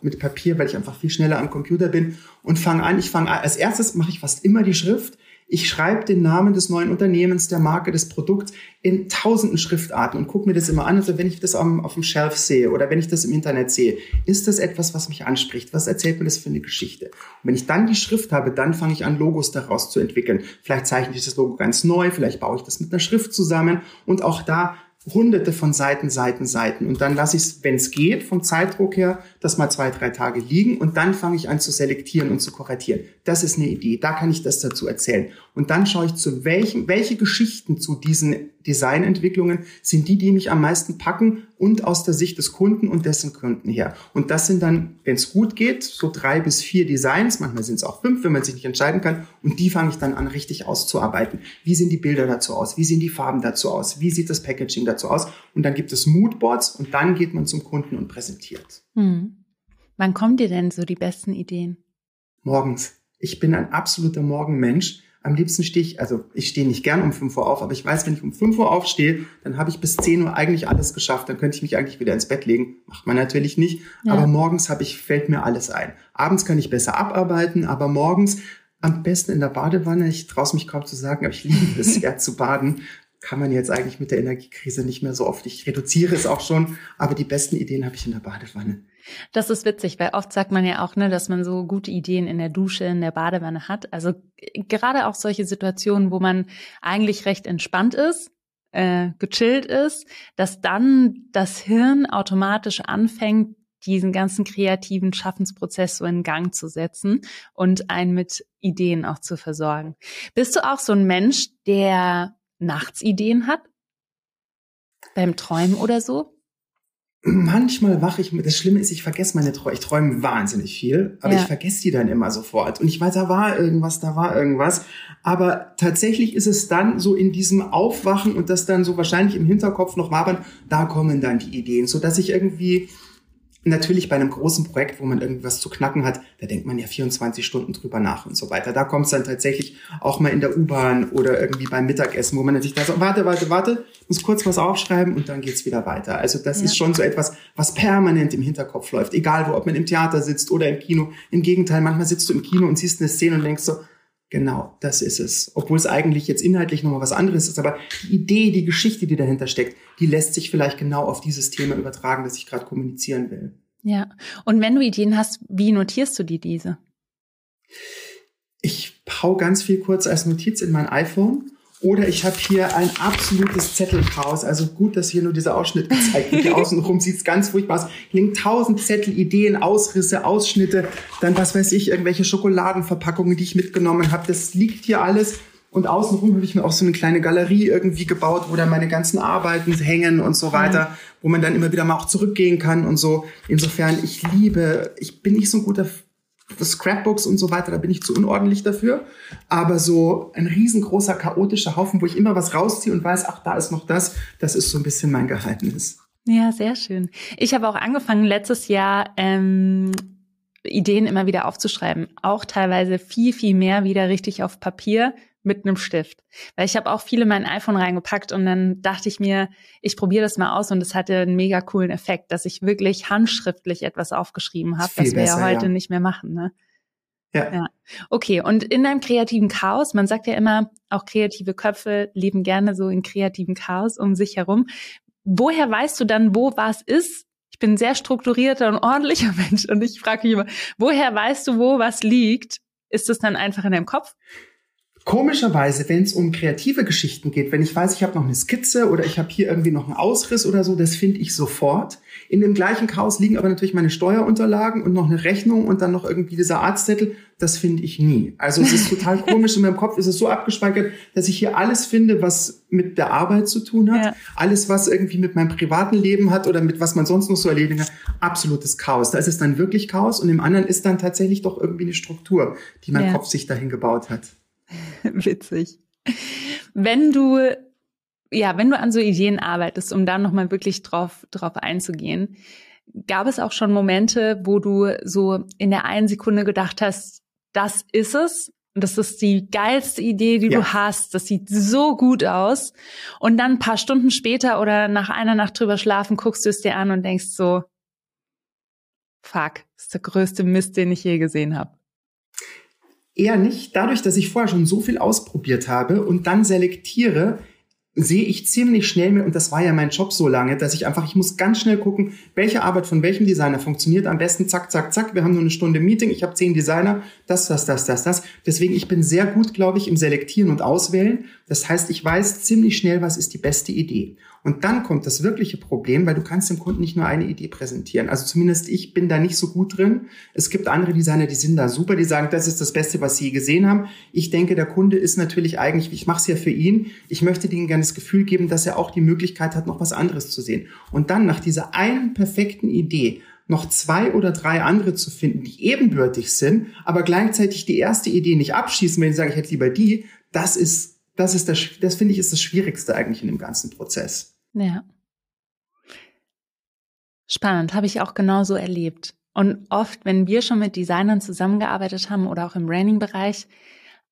mit Papier, weil ich einfach viel schneller am Computer bin und fange an. Ich fange als erstes mache ich fast immer die Schrift. Ich schreibe den Namen des neuen Unternehmens, der Marke, des Produkts in tausenden Schriftarten und gucke mir das immer an. Also wenn ich das auf dem Shelf sehe oder wenn ich das im Internet sehe, ist das etwas, was mich anspricht? Was erzählt mir das für eine Geschichte? Und wenn ich dann die Schrift habe, dann fange ich an, Logos daraus zu entwickeln. Vielleicht zeichne ich das Logo ganz neu, vielleicht baue ich das mit einer Schrift zusammen und auch da hunderte von Seiten, Seiten, Seiten. Und dann lasse ich es, wenn es geht, vom Zeitdruck her, das mal zwei, drei Tage liegen und dann fange ich an zu selektieren und zu kuratieren. Das ist eine Idee, da kann ich das dazu erzählen. Und dann schaue ich zu welchen, welche Geschichten zu diesen Designentwicklungen sind die, die mich am meisten packen und aus der Sicht des Kunden und dessen Kunden her. Und das sind dann, wenn es gut geht, so drei bis vier Designs, manchmal sind es auch fünf, wenn man sich nicht entscheiden kann. Und die fange ich dann an, richtig auszuarbeiten. Wie sehen die Bilder dazu aus? Wie sehen die Farben dazu aus? Wie sieht das Packaging dazu aus? Und dann gibt es Moodboards und dann geht man zum Kunden und präsentiert. Hm. Wann kommen dir denn so die besten Ideen? Morgens. Ich bin ein absoluter Morgenmensch am liebsten stehe ich, also ich stehe nicht gern um 5 Uhr auf, aber ich weiß, wenn ich um 5 Uhr aufstehe, dann habe ich bis 10 Uhr eigentlich alles geschafft. Dann könnte ich mich eigentlich wieder ins Bett legen. Macht man natürlich nicht. Ja. Aber morgens habe ich, fällt mir alles ein. Abends kann ich besser abarbeiten, aber morgens am besten in der Badewanne. Ich traue es mich kaum zu sagen, aber ich liebe es [LAUGHS] ja zu baden. Kann man jetzt eigentlich mit der Energiekrise nicht mehr so oft. Ich reduziere es auch schon, aber die besten Ideen habe ich in der Badewanne. Das ist witzig, weil oft sagt man ja auch, ne, dass man so gute Ideen in der Dusche, in der Badewanne hat. Also gerade auch solche Situationen, wo man eigentlich recht entspannt ist, äh, gechillt ist, dass dann das Hirn automatisch anfängt, diesen ganzen kreativen Schaffensprozess so in Gang zu setzen und einen mit Ideen auch zu versorgen. Bist du auch so ein Mensch, der nachts Ideen hat? Beim Träumen oder so? [CLEARS THROAT] manchmal wache ich das Schlimme ist, ich vergesse meine Träume. Ich träume wahnsinnig viel, aber ja. ich vergesse die dann immer sofort. Und ich weiß, da war irgendwas, da war irgendwas. Aber tatsächlich ist es dann so in diesem Aufwachen und das dann so wahrscheinlich im Hinterkopf noch wabern, da kommen dann die Ideen, so dass ich irgendwie natürlich bei einem großen Projekt, wo man irgendwas zu knacken hat, da denkt man ja 24 Stunden drüber nach und so weiter. Da kommt es dann tatsächlich auch mal in der U-Bahn oder irgendwie beim Mittagessen, wo man sich da so, warte, warte, warte, muss kurz was aufschreiben und dann geht's wieder weiter. Also das ja. ist schon so etwas, was permanent im Hinterkopf läuft. Egal, wo, ob man im Theater sitzt oder im Kino. Im Gegenteil, manchmal sitzt du im Kino und siehst eine Szene und denkst so, Genau, das ist es. Obwohl es eigentlich jetzt inhaltlich nochmal was anderes ist, aber die Idee, die Geschichte, die dahinter steckt, die lässt sich vielleicht genau auf dieses Thema übertragen, das ich gerade kommunizieren will. Ja, und wenn du Ideen hast, wie notierst du dir diese? Ich hau ganz viel kurz als Notiz in mein iPhone oder ich habe hier ein absolutes Zettelchaos. Also gut, dass hier nur dieser Ausschnitt gezeigt wird. Hier [LAUGHS] außenrum sieht es ganz furchtbar aus. Hier liegen tausend Zettel, Ideen, Ausrisse, Ausschnitte, dann was weiß ich, irgendwelche Schokoladenverpackungen, die ich mitgenommen habe. Das liegt hier alles. Und außenrum habe ich mir auch so eine kleine Galerie irgendwie gebaut, wo dann meine ganzen Arbeiten hängen und so weiter, ja. wo man dann immer wieder mal auch zurückgehen kann und so. Insofern, ich liebe, ich bin nicht so ein guter Scrapbooks und so weiter, da bin ich zu unordentlich dafür. Aber so ein riesengroßer, chaotischer Haufen, wo ich immer was rausziehe und weiß, ach, da ist noch das, das ist so ein bisschen mein Geheimnis. Ja, sehr schön. Ich habe auch angefangen letztes Jahr ähm, Ideen immer wieder aufzuschreiben. Auch teilweise viel, viel mehr wieder richtig auf Papier mit einem Stift. Weil ich habe auch viele in mein iPhone reingepackt und dann dachte ich mir, ich probiere das mal aus und es hatte einen mega coolen Effekt, dass ich wirklich handschriftlich etwas aufgeschrieben habe, was wir besser, ja heute ja. nicht mehr machen. Ne? Ja. ja. Okay, und in deinem kreativen Chaos, man sagt ja immer, auch kreative Köpfe leben gerne so in kreativen Chaos um sich herum. Woher weißt du dann, wo was ist? Ich bin ein sehr strukturierter und ordentlicher [LAUGHS] Mensch und ich frage mich immer, woher weißt du, wo was liegt? Ist es dann einfach in deinem Kopf? Komischerweise, wenn es um kreative Geschichten geht, wenn ich weiß, ich habe noch eine Skizze oder ich habe hier irgendwie noch einen Ausriss oder so, das finde ich sofort. In dem gleichen Chaos liegen aber natürlich meine Steuerunterlagen und noch eine Rechnung und dann noch irgendwie dieser Arztzettel. Das finde ich nie. Also es ist total komisch. In meinem Kopf ist es so abgespeichert, dass ich hier alles finde, was mit der Arbeit zu tun hat. Ja. Alles, was irgendwie mit meinem privaten Leben hat oder mit was man sonst noch so erledigen kann. Absolutes Chaos. Da ist es dann wirklich Chaos und im anderen ist dann tatsächlich doch irgendwie eine Struktur, die mein ja. Kopf sich dahin gebaut hat. [LAUGHS] Witzig. Wenn du, ja, wenn du an so Ideen arbeitest, um da nochmal wirklich drauf, drauf einzugehen, gab es auch schon Momente, wo du so in der einen Sekunde gedacht hast, das ist es, das ist die geilste Idee, die ja. du hast. Das sieht so gut aus. Und dann ein paar Stunden später oder nach einer Nacht drüber schlafen, guckst du es dir an und denkst so, fuck, das ist der größte Mist, den ich je gesehen habe. Eher nicht. Dadurch, dass ich vorher schon so viel ausprobiert habe und dann selektiere, sehe ich ziemlich schnell mit, und das war ja mein Job so lange, dass ich einfach, ich muss ganz schnell gucken, welche Arbeit von welchem Designer funktioniert am besten, zack, zack, zack, wir haben nur eine Stunde Meeting, ich habe zehn Designer, das, das, das, das, das. Deswegen, ich bin sehr gut, glaube ich, im Selektieren und Auswählen. Das heißt, ich weiß ziemlich schnell, was ist die beste Idee. Und dann kommt das wirkliche Problem, weil du kannst dem Kunden nicht nur eine Idee präsentieren. Also zumindest ich bin da nicht so gut drin. Es gibt andere Designer, die sind da super, die sagen, das ist das Beste, was sie gesehen haben. Ich denke, der Kunde ist natürlich eigentlich, ich mache es ja für ihn. Ich möchte denen gerne das Gefühl geben, dass er auch die Möglichkeit hat, noch was anderes zu sehen. Und dann nach dieser einen perfekten Idee noch zwei oder drei andere zu finden, die ebenbürtig sind, aber gleichzeitig die erste Idee nicht abschießen, wenn ich sage, ich hätte lieber die, das ist, das ist das, das finde ich ist das Schwierigste eigentlich in dem ganzen Prozess. Ja. Spannend, habe ich auch genauso erlebt. Und oft, wenn wir schon mit Designern zusammengearbeitet haben oder auch im Branding-Bereich,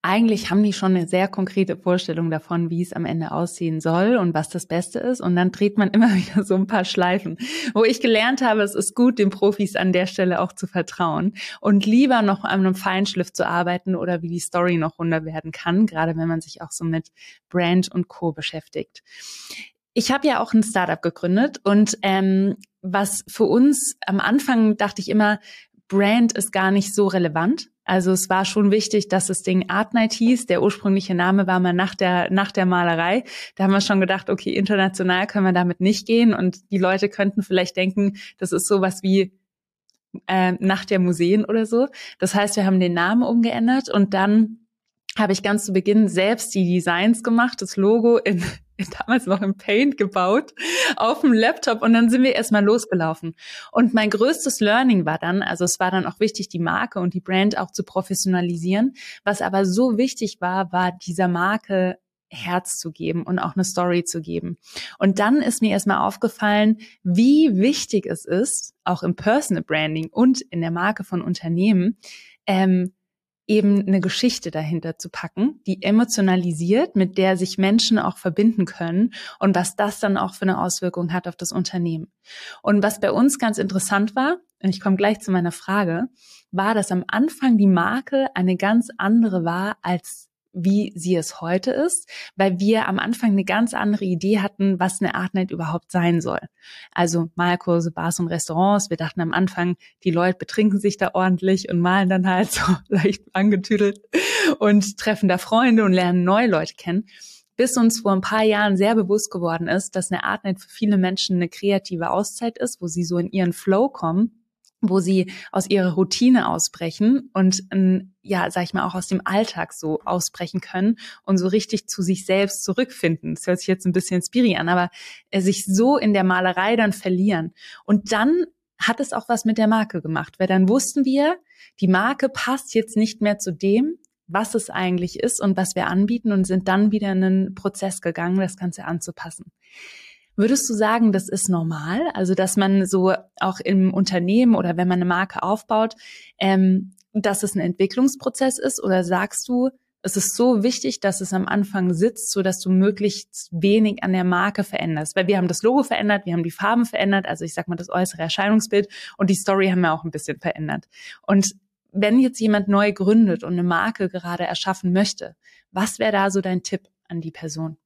eigentlich haben die schon eine sehr konkrete Vorstellung davon, wie es am Ende aussehen soll und was das Beste ist. Und dann dreht man [LAUGHS] immer wieder so ein paar Schleifen, wo ich gelernt habe, es ist gut, den Profis an der Stelle auch zu vertrauen und lieber noch an einem Feinschliff zu arbeiten oder wie die Story noch runder werden kann, gerade wenn man sich auch so mit Brand und Co. beschäftigt. Ich habe ja auch ein Startup gegründet und ähm, was für uns am Anfang dachte ich immer, Brand ist gar nicht so relevant. Also es war schon wichtig, dass das Ding Art Night hieß. Der ursprüngliche Name war mal nach der, nach der Malerei. Da haben wir schon gedacht, okay, international können wir damit nicht gehen und die Leute könnten vielleicht denken, das ist sowas wie äh, Nacht der Museen oder so. Das heißt, wir haben den Namen umgeändert und dann habe ich ganz zu Beginn selbst die Designs gemacht, das Logo in, [LAUGHS] damals noch im Paint gebaut auf dem Laptop und dann sind wir erstmal losgelaufen. Und mein größtes Learning war dann, also es war dann auch wichtig, die Marke und die Brand auch zu professionalisieren. Was aber so wichtig war, war dieser Marke Herz zu geben und auch eine Story zu geben. Und dann ist mir erstmal aufgefallen, wie wichtig es ist, auch im Personal Branding und in der Marke von Unternehmen, ähm, eben eine Geschichte dahinter zu packen, die emotionalisiert, mit der sich Menschen auch verbinden können und was das dann auch für eine Auswirkung hat auf das Unternehmen. Und was bei uns ganz interessant war, und ich komme gleich zu meiner Frage, war, dass am Anfang die Marke eine ganz andere war als wie sie es heute ist, weil wir am Anfang eine ganz andere Idee hatten, was eine Art Night überhaupt sein soll. Also Malkurse, Bars und Restaurants. Wir dachten am Anfang, die Leute betrinken sich da ordentlich und malen dann halt so [LAUGHS] leicht angetüdelt und treffen da Freunde und lernen neue Leute kennen. Bis uns vor ein paar Jahren sehr bewusst geworden ist, dass eine Art Night für viele Menschen eine kreative Auszeit ist, wo sie so in ihren Flow kommen wo sie aus ihrer Routine ausbrechen und ja, sag ich mal, auch aus dem Alltag so ausbrechen können und so richtig zu sich selbst zurückfinden. Das hört sich jetzt ein bisschen spiri an, aber äh, sich so in der Malerei dann verlieren. Und dann hat es auch was mit der Marke gemacht, weil dann wussten wir, die Marke passt jetzt nicht mehr zu dem, was es eigentlich ist und was wir anbieten und sind dann wieder in einen Prozess gegangen, das Ganze anzupassen. Würdest du sagen, das ist normal? Also, dass man so auch im Unternehmen oder wenn man eine Marke aufbaut, ähm, dass es ein Entwicklungsprozess ist? Oder sagst du, es ist so wichtig, dass es am Anfang sitzt, so dass du möglichst wenig an der Marke veränderst. Weil wir haben das Logo verändert, wir haben die Farben verändert, also ich sag mal das äußere Erscheinungsbild und die Story haben wir auch ein bisschen verändert. Und wenn jetzt jemand neu gründet und eine Marke gerade erschaffen möchte, was wäre da so dein Tipp an die Person?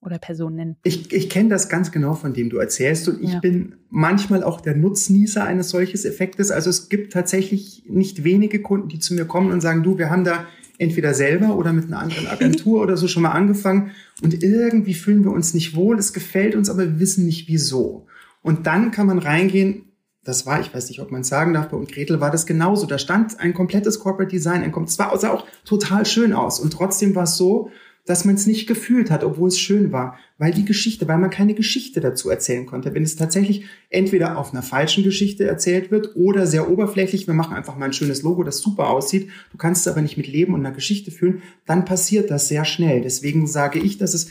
Oder Personen. Ich, ich kenne das ganz genau, von dem du erzählst. Und ich ja. bin manchmal auch der Nutznießer eines solches Effektes. Also es gibt tatsächlich nicht wenige Kunden, die zu mir kommen und sagen, du, wir haben da entweder selber oder mit einer anderen Agentur [LAUGHS] oder so schon mal angefangen und irgendwie fühlen wir uns nicht wohl, es gefällt uns, aber wir wissen nicht wieso. Und dann kann man reingehen, das war, ich weiß nicht, ob man es sagen darf, bei und Gretel war das genauso. Da stand ein komplettes Corporate Design, ein, es sah auch total schön aus und trotzdem war es so, dass man es nicht gefühlt hat, obwohl es schön war, weil die Geschichte, weil man keine Geschichte dazu erzählen konnte. Wenn es tatsächlich entweder auf einer falschen Geschichte erzählt wird oder sehr oberflächlich, wir machen einfach mal ein schönes Logo, das super aussieht, du kannst es aber nicht mit Leben und einer Geschichte fühlen, dann passiert das sehr schnell. Deswegen sage ich, dass es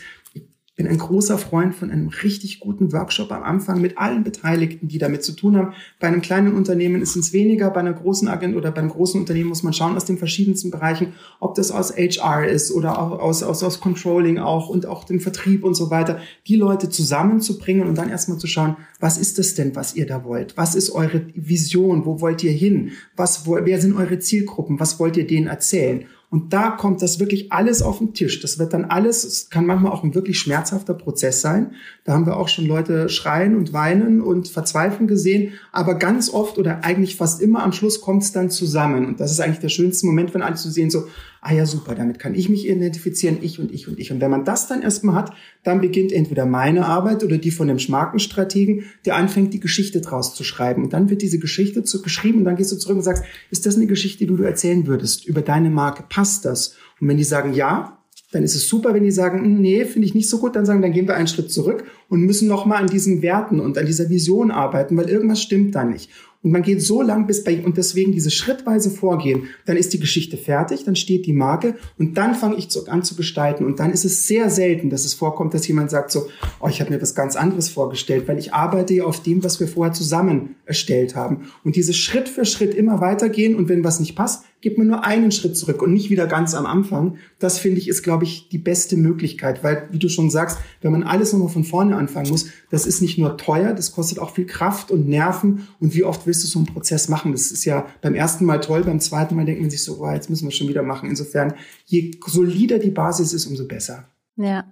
bin ein großer Freund von einem richtig guten Workshop am Anfang mit allen Beteiligten, die damit zu tun haben. Bei einem kleinen Unternehmen ist es weniger, bei einer großen Agent oder bei einem großen Unternehmen muss man schauen aus den verschiedensten Bereichen, ob das aus HR ist oder auch aus, aus, aus Controlling auch und auch dem Vertrieb und so weiter, die Leute zusammenzubringen und dann erstmal zu schauen, was ist das denn, was ihr da wollt? Was ist eure Vision? Wo wollt ihr hin? Was, wo, wer sind eure Zielgruppen? Was wollt ihr denen erzählen? Und da kommt das wirklich alles auf den Tisch. Das wird dann alles, es kann manchmal auch ein wirklich schmerzhafter Prozess sein. Da haben wir auch schon Leute schreien und weinen und verzweifeln gesehen. Aber ganz oft oder eigentlich fast immer am Schluss kommt es dann zusammen. Und das ist eigentlich der schönste Moment, wenn alle zu sehen, so, ah ja, super, damit kann ich mich identifizieren, ich und ich und ich. Und wenn man das dann erstmal hat, dann beginnt entweder meine Arbeit oder die von dem Markenstrategen, der anfängt, die Geschichte draus zu schreiben. Und dann wird diese Geschichte zu, geschrieben und dann gehst du zurück und sagst, ist das eine Geschichte, die du erzählen würdest über deine Marke? Passt das? Und wenn die sagen ja, dann ist es super, wenn die sagen, hm, nee, finde ich nicht so gut, dann sagen, dann gehen wir einen Schritt zurück und müssen nochmal an diesen Werten und an dieser Vision arbeiten, weil irgendwas stimmt da nicht. Und man geht so lang bis bei, und deswegen dieses schrittweise Vorgehen, dann ist die Geschichte fertig, dann steht die Marke und dann fange ich zu, an zu gestalten. Und dann ist es sehr selten, dass es vorkommt, dass jemand sagt so, oh, ich habe mir was ganz anderes vorgestellt, weil ich arbeite ja auf dem, was wir vorher zusammen erstellt haben. Und dieses Schritt für Schritt immer weitergehen und wenn was nicht passt, gibt man nur einen Schritt zurück und nicht wieder ganz am Anfang. Das finde ich ist, glaube ich, die beste Möglichkeit, weil, wie du schon sagst, wenn man alles nochmal von vorne anfangen muss, das ist nicht nur teuer, das kostet auch viel Kraft und Nerven. Und wie oft willst du so einen Prozess machen? Das ist ja beim ersten Mal toll, beim zweiten Mal denkt man sich so, oh, jetzt müssen wir schon wieder machen. Insofern, je solider die Basis ist, umso besser. Ja.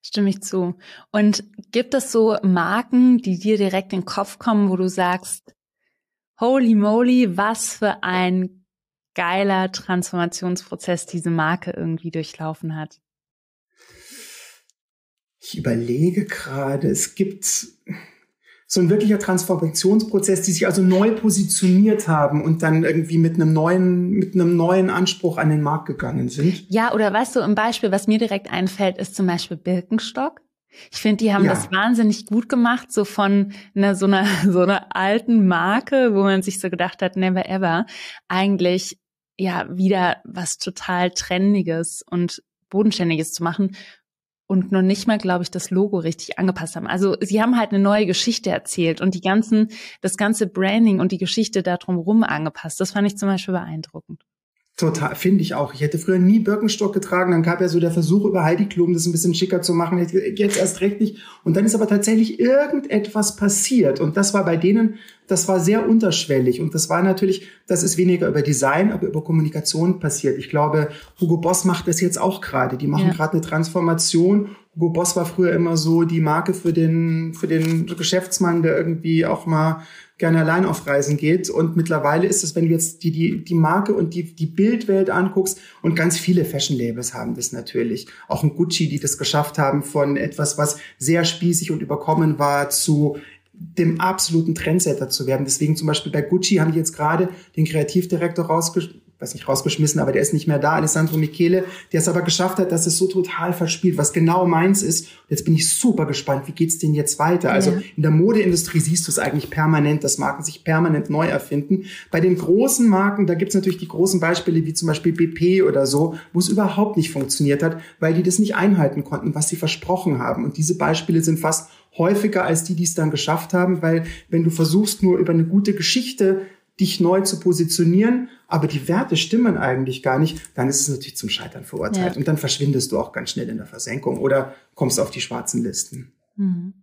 Stimme ich zu. Und gibt es so Marken, die dir direkt in den Kopf kommen, wo du sagst, holy moly, was für ein geiler Transformationsprozess diese Marke irgendwie durchlaufen hat? Ich überlege gerade, es gibt so ein wirklicher Transformationsprozess, die sich also neu positioniert haben und dann irgendwie mit einem neuen, mit einem neuen Anspruch an den Markt gegangen sind. Ja, oder weißt du, ein Beispiel, was mir direkt einfällt, ist zum Beispiel Birkenstock. Ich finde, die haben ja. das wahnsinnig gut gemacht, so von einer, so einer, [LAUGHS] so einer alten Marke, wo man sich so gedacht hat, never ever, eigentlich ja wieder was total Trendiges und Bodenständiges zu machen und noch nicht mal, glaube ich, das Logo richtig angepasst haben. Also sie haben halt eine neue Geschichte erzählt und die ganzen, das ganze Branding und die Geschichte da drumherum angepasst. Das fand ich zum Beispiel beeindruckend. Total, finde ich auch. Ich hätte früher nie Birkenstock getragen. Dann gab ja so der Versuch, über Heidi Klum das ein bisschen schicker zu machen. Jetzt erst recht nicht. Und dann ist aber tatsächlich irgendetwas passiert. Und das war bei denen, das war sehr unterschwellig. Und das war natürlich, das ist weniger über Design, aber über Kommunikation passiert. Ich glaube, Hugo Boss macht das jetzt auch gerade. Die machen ja. gerade eine Transformation. Hugo Boss war früher immer so die Marke für den, für den Geschäftsmann, der irgendwie auch mal gerne allein auf Reisen geht. Und mittlerweile ist es, wenn du jetzt die, die, die Marke und die, die Bildwelt anguckst, und ganz viele Fashion-Labels haben das natürlich. Auch ein Gucci, die das geschafft haben von etwas, was sehr spießig und überkommen war, zu dem absoluten Trendsetter zu werden. Deswegen zum Beispiel bei Gucci haben die jetzt gerade den Kreativdirektor rausgeschrieben weiß nicht, rausgeschmissen, aber der ist nicht mehr da, Alessandro Michele, der es aber geschafft hat, dass es so total verspielt, was genau meins ist. Jetzt bin ich super gespannt, wie geht's denn jetzt weiter? Also ja. in der Modeindustrie siehst du es eigentlich permanent, dass Marken sich permanent neu erfinden. Bei den großen Marken, da gibt's natürlich die großen Beispiele, wie zum Beispiel BP oder so, wo es überhaupt nicht funktioniert hat, weil die das nicht einhalten konnten, was sie versprochen haben. Und diese Beispiele sind fast häufiger als die, die es dann geschafft haben, weil wenn du versuchst, nur über eine gute Geschichte dich neu zu positionieren, aber die Werte stimmen eigentlich gar nicht, dann ist es natürlich zum Scheitern verurteilt. Ja. Und dann verschwindest du auch ganz schnell in der Versenkung oder kommst auf die schwarzen Listen. Mhm.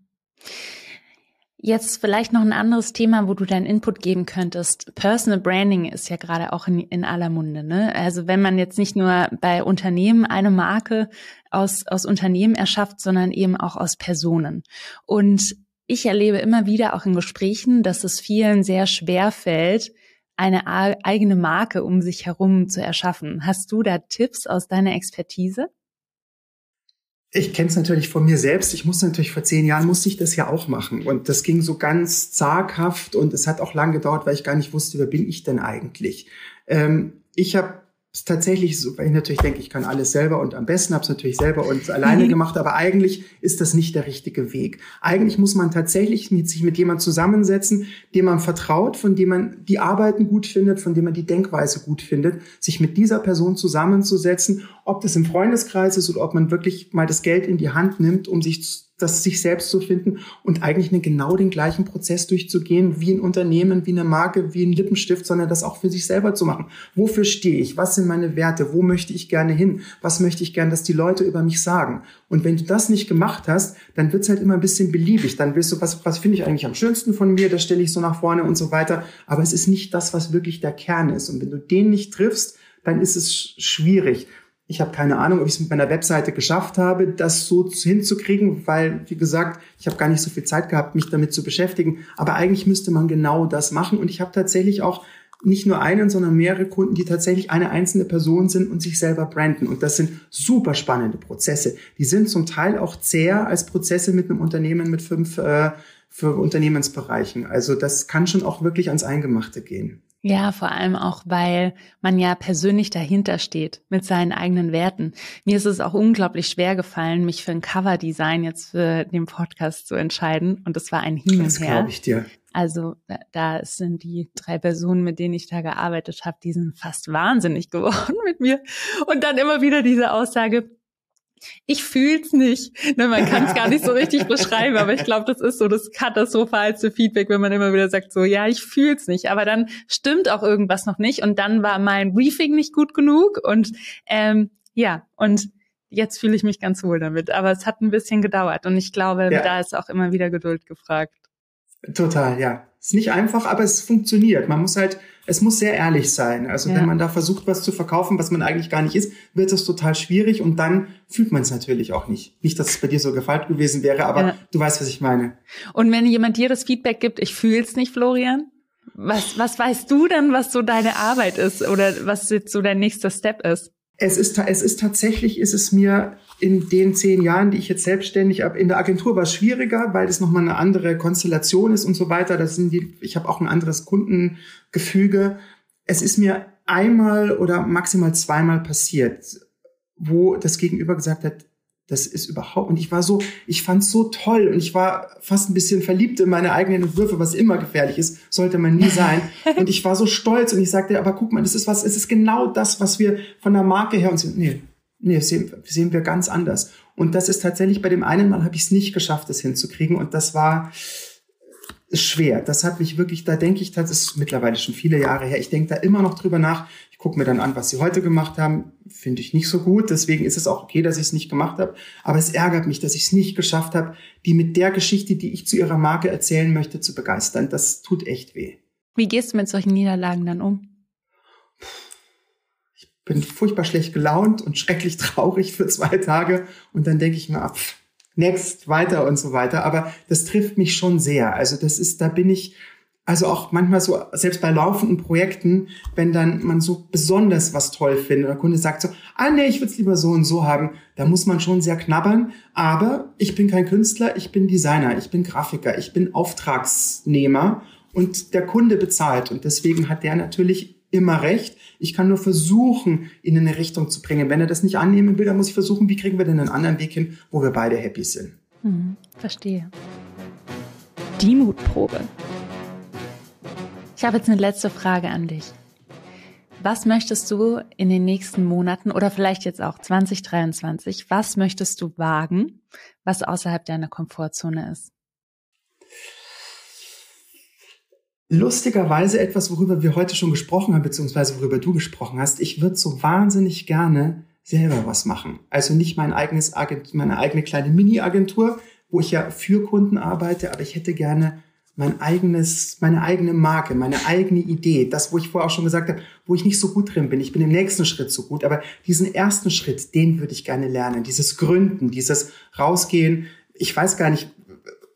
Jetzt vielleicht noch ein anderes Thema, wo du deinen Input geben könntest. Personal Branding ist ja gerade auch in, in aller Munde. Ne? Also wenn man jetzt nicht nur bei Unternehmen eine Marke aus, aus Unternehmen erschafft, sondern eben auch aus Personen. Und ich erlebe immer wieder auch in Gesprächen, dass es vielen sehr schwer fällt, eine eigene Marke um sich herum zu erschaffen. Hast du da Tipps aus deiner Expertise? Ich kenne es natürlich von mir selbst. Ich musste natürlich vor zehn Jahren musste ich das ja auch machen und das ging so ganz zaghaft und es hat auch lange gedauert, weil ich gar nicht wusste, wer bin ich denn eigentlich. Ähm, ich habe ist tatsächlich so, weil ich natürlich denke, ich kann alles selber und am besten habe es natürlich selber und alleine mhm. [LAUGHS] gemacht, aber eigentlich ist das nicht der richtige Weg. Eigentlich muss man tatsächlich mit sich mit jemand zusammensetzen, dem man vertraut, von dem man die Arbeiten gut findet, von dem man die Denkweise gut findet, sich mit dieser Person zusammenzusetzen, ob das im Freundeskreis ist oder ob man wirklich mal das Geld in die Hand nimmt, um sich das sich selbst zu finden und eigentlich genau den gleichen Prozess durchzugehen wie ein Unternehmen, wie eine Marke, wie ein Lippenstift, sondern das auch für sich selber zu machen. Wofür stehe ich? Was sind meine Werte? Wo möchte ich gerne hin? Was möchte ich gerne, dass die Leute über mich sagen? Und wenn du das nicht gemacht hast, dann wird's halt immer ein bisschen beliebig. Dann willst du, was, was finde ich eigentlich am schönsten von mir? Das stelle ich so nach vorne und so weiter. Aber es ist nicht das, was wirklich der Kern ist. Und wenn du den nicht triffst, dann ist es schwierig. Ich habe keine Ahnung, ob ich es mit meiner Webseite geschafft habe, das so hinzukriegen, weil, wie gesagt, ich habe gar nicht so viel Zeit gehabt, mich damit zu beschäftigen. Aber eigentlich müsste man genau das machen. Und ich habe tatsächlich auch nicht nur einen, sondern mehrere Kunden, die tatsächlich eine einzelne Person sind und sich selber branden. Und das sind super spannende Prozesse. Die sind zum Teil auch zäher als Prozesse mit einem Unternehmen mit fünf äh, für Unternehmensbereichen. Also das kann schon auch wirklich ans Eingemachte gehen. Ja, vor allem auch, weil man ja persönlich dahinter steht mit seinen eigenen Werten. Mir ist es auch unglaublich schwer gefallen, mich für ein Coverdesign jetzt für den Podcast zu entscheiden. Und es war ein Hin und das Her. Das glaube ich dir. Also da sind die drei Personen, mit denen ich da gearbeitet habe, die sind fast wahnsinnig geworden [LAUGHS] mit mir. Und dann immer wieder diese Aussage, ich fühl's nicht. Ne, man kann es gar nicht so richtig [LAUGHS] beschreiben, aber ich glaube, das ist so das katastrophalste Feedback, wenn man immer wieder sagt, so ja, ich fühl's nicht. Aber dann stimmt auch irgendwas noch nicht und dann war mein Briefing nicht gut genug und ähm, ja, und jetzt fühle ich mich ganz wohl damit. Aber es hat ein bisschen gedauert und ich glaube, ja. da ist auch immer wieder Geduld gefragt. Total, ja. Ist nicht einfach, aber es funktioniert. Man muss halt, es muss sehr ehrlich sein. Also ja. wenn man da versucht, was zu verkaufen, was man eigentlich gar nicht ist, wird es total schwierig und dann fühlt man es natürlich auch nicht. Nicht, dass es bei dir so gefallen gewesen wäre, aber ja. du weißt, was ich meine. Und wenn jemand dir das Feedback gibt, ich fühle es nicht, Florian, was, was weißt du dann, was so deine Arbeit ist oder was jetzt so dein nächster Step ist? Es ist, es ist tatsächlich, ist es mir in den zehn Jahren, die ich jetzt selbstständig ab in der Agentur war es schwieriger, weil es nochmal eine andere Konstellation ist und so weiter. Das sind die, ich habe auch ein anderes Kundengefüge. Es ist mir einmal oder maximal zweimal passiert, wo das Gegenüber gesagt hat, das ist überhaupt, und ich war so, ich fand's so toll und ich war fast ein bisschen verliebt in meine eigenen Entwürfe, was immer gefährlich ist, sollte man nie sein. [LAUGHS] Und ich war so stolz und ich sagte, aber guck mal, das ist was, es ist genau das, was wir von der Marke her uns, nee, nee, sehen, sehen wir ganz anders. Und das ist tatsächlich bei dem einen Mal habe ich es nicht geschafft, das hinzukriegen und das war, schwer. Das hat mich wirklich, da denke ich, das ist mittlerweile schon viele Jahre her. Ich denke da immer noch drüber nach gucke mir dann an, was sie heute gemacht haben, finde ich nicht so gut. Deswegen ist es auch okay, dass ich es nicht gemacht habe. Aber es ärgert mich, dass ich es nicht geschafft habe, die mit der Geschichte, die ich zu ihrer Marke erzählen möchte, zu begeistern. Das tut echt weh. Wie gehst du mit solchen Niederlagen dann um? Ich bin furchtbar schlecht gelaunt und schrecklich traurig für zwei Tage. Und dann denke ich mir, ab, next, weiter und so weiter. Aber das trifft mich schon sehr. Also das ist, da bin ich, also auch manchmal so, selbst bei laufenden Projekten, wenn dann man so besonders was toll findet, der Kunde sagt so, ah nee, ich würde es lieber so und so haben, da muss man schon sehr knabbern. Aber ich bin kein Künstler, ich bin Designer, ich bin Grafiker, ich bin Auftragsnehmer und der Kunde bezahlt. Und deswegen hat der natürlich immer recht. Ich kann nur versuchen, ihn in eine Richtung zu bringen. Wenn er das nicht annehmen will, dann muss ich versuchen, wie kriegen wir denn einen anderen Weg hin, wo wir beide happy sind. Hm, verstehe. Die Mutprobe. Ich habe jetzt eine letzte Frage an dich. Was möchtest du in den nächsten Monaten oder vielleicht jetzt auch 2023, was möchtest du wagen, was außerhalb deiner Komfortzone ist? Lustigerweise etwas, worüber wir heute schon gesprochen haben, beziehungsweise worüber du gesprochen hast. Ich würde so wahnsinnig gerne selber was machen. Also nicht mein eigenes Agent, meine eigene kleine Mini-Agentur, wo ich ja für Kunden arbeite, aber ich hätte gerne mein eigenes, meine eigene Marke, meine eigene Idee, das, wo ich vorher auch schon gesagt habe, wo ich nicht so gut drin bin. Ich bin im nächsten Schritt so gut, aber diesen ersten Schritt, den würde ich gerne lernen. Dieses Gründen, dieses Rausgehen. Ich weiß gar nicht,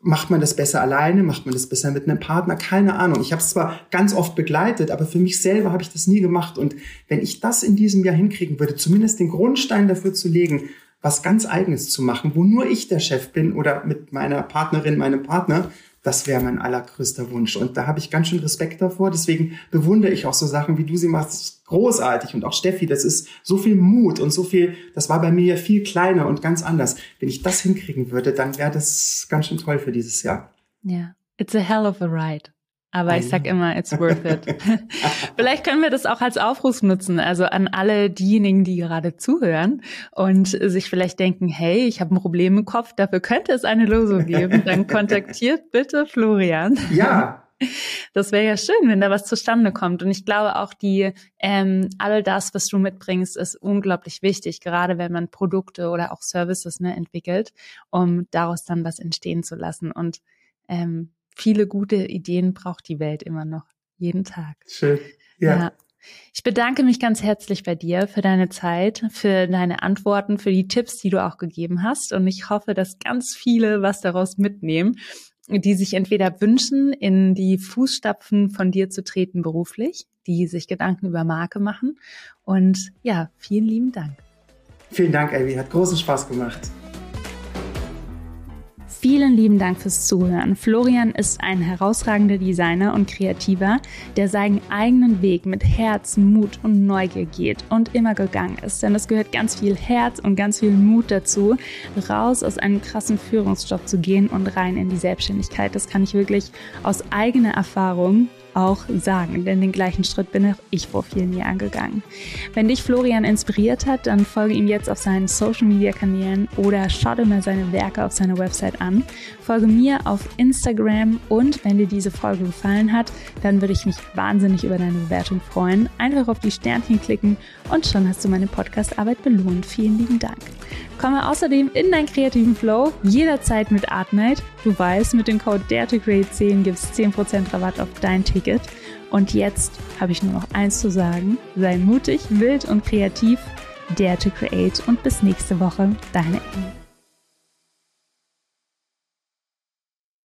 macht man das besser alleine, macht man das besser mit einem Partner? Keine Ahnung. Ich habe es zwar ganz oft begleitet, aber für mich selber habe ich das nie gemacht. Und wenn ich das in diesem Jahr hinkriegen würde, zumindest den Grundstein dafür zu legen, was ganz Eigenes zu machen, wo nur ich der Chef bin oder mit meiner Partnerin, meinem Partner, das wäre mein allergrößter Wunsch. Und da habe ich ganz schön Respekt davor. Deswegen bewundere ich auch so Sachen, wie du sie machst, großartig. Und auch Steffi, das ist so viel Mut und so viel, das war bei mir ja viel kleiner und ganz anders. Wenn ich das hinkriegen würde, dann wäre das ganz schön toll für dieses Jahr. Ja, it's a hell of a ride. Aber ich sag immer, it's worth it. [LAUGHS] Vielleicht können wir das auch als Aufruf nutzen, also an alle diejenigen, die gerade zuhören und sich vielleicht denken, hey, ich habe ein Problem im Kopf, dafür könnte es eine Lösung geben. Dann [LAUGHS] kontaktiert bitte Florian. Ja. Das wäre ja schön, wenn da was zustande kommt. Und ich glaube auch die, ähm, all das, was du mitbringst, ist unglaublich wichtig, gerade wenn man Produkte oder auch Services ne, entwickelt, um daraus dann was entstehen zu lassen. Und ähm, viele gute Ideen braucht die Welt immer noch, jeden Tag. Schön. ja. ja. Ich bedanke mich ganz herzlich bei dir für deine Zeit, für deine Antworten, für die Tipps, die du auch gegeben hast. Und ich hoffe, dass ganz viele was daraus mitnehmen, die sich entweder wünschen, in die Fußstapfen von dir zu treten beruflich, die sich Gedanken über Marke machen. Und ja, vielen lieben Dank. Vielen Dank, Elvi. Hat großen Spaß gemacht. Vielen lieben Dank fürs Zuhören. Florian ist ein herausragender Designer und Kreativer, der seinen eigenen Weg mit Herz, Mut und Neugier geht und immer gegangen ist. Denn es gehört ganz viel Herz und ganz viel Mut dazu, raus aus einem krassen Führungsjob zu gehen und rein in die Selbstständigkeit. Das kann ich wirklich aus eigener Erfahrung auch sagen, denn den gleichen Schritt bin auch ich vor vielen Jahren gegangen. Wenn dich Florian inspiriert hat, dann folge ihm jetzt auf seinen Social Media Kanälen oder schau dir mal seine Werke auf seiner Website an. Folge mir auf Instagram und wenn dir diese Folge gefallen hat, dann würde ich mich wahnsinnig über deine Bewertung freuen. Einfach auf die Sternchen klicken und schon hast du meine Podcast-Arbeit belohnt. Vielen lieben Dank. Komme außerdem in deinen kreativen Flow jederzeit mit Artnight. Du weißt, mit dem Code DareToCreate10 gibt es 10% Rabatt auf dein Ticket. Und jetzt habe ich nur noch eins zu sagen. Sei mutig, wild und kreativ. Dare to Create und bis nächste Woche. Deine Amy.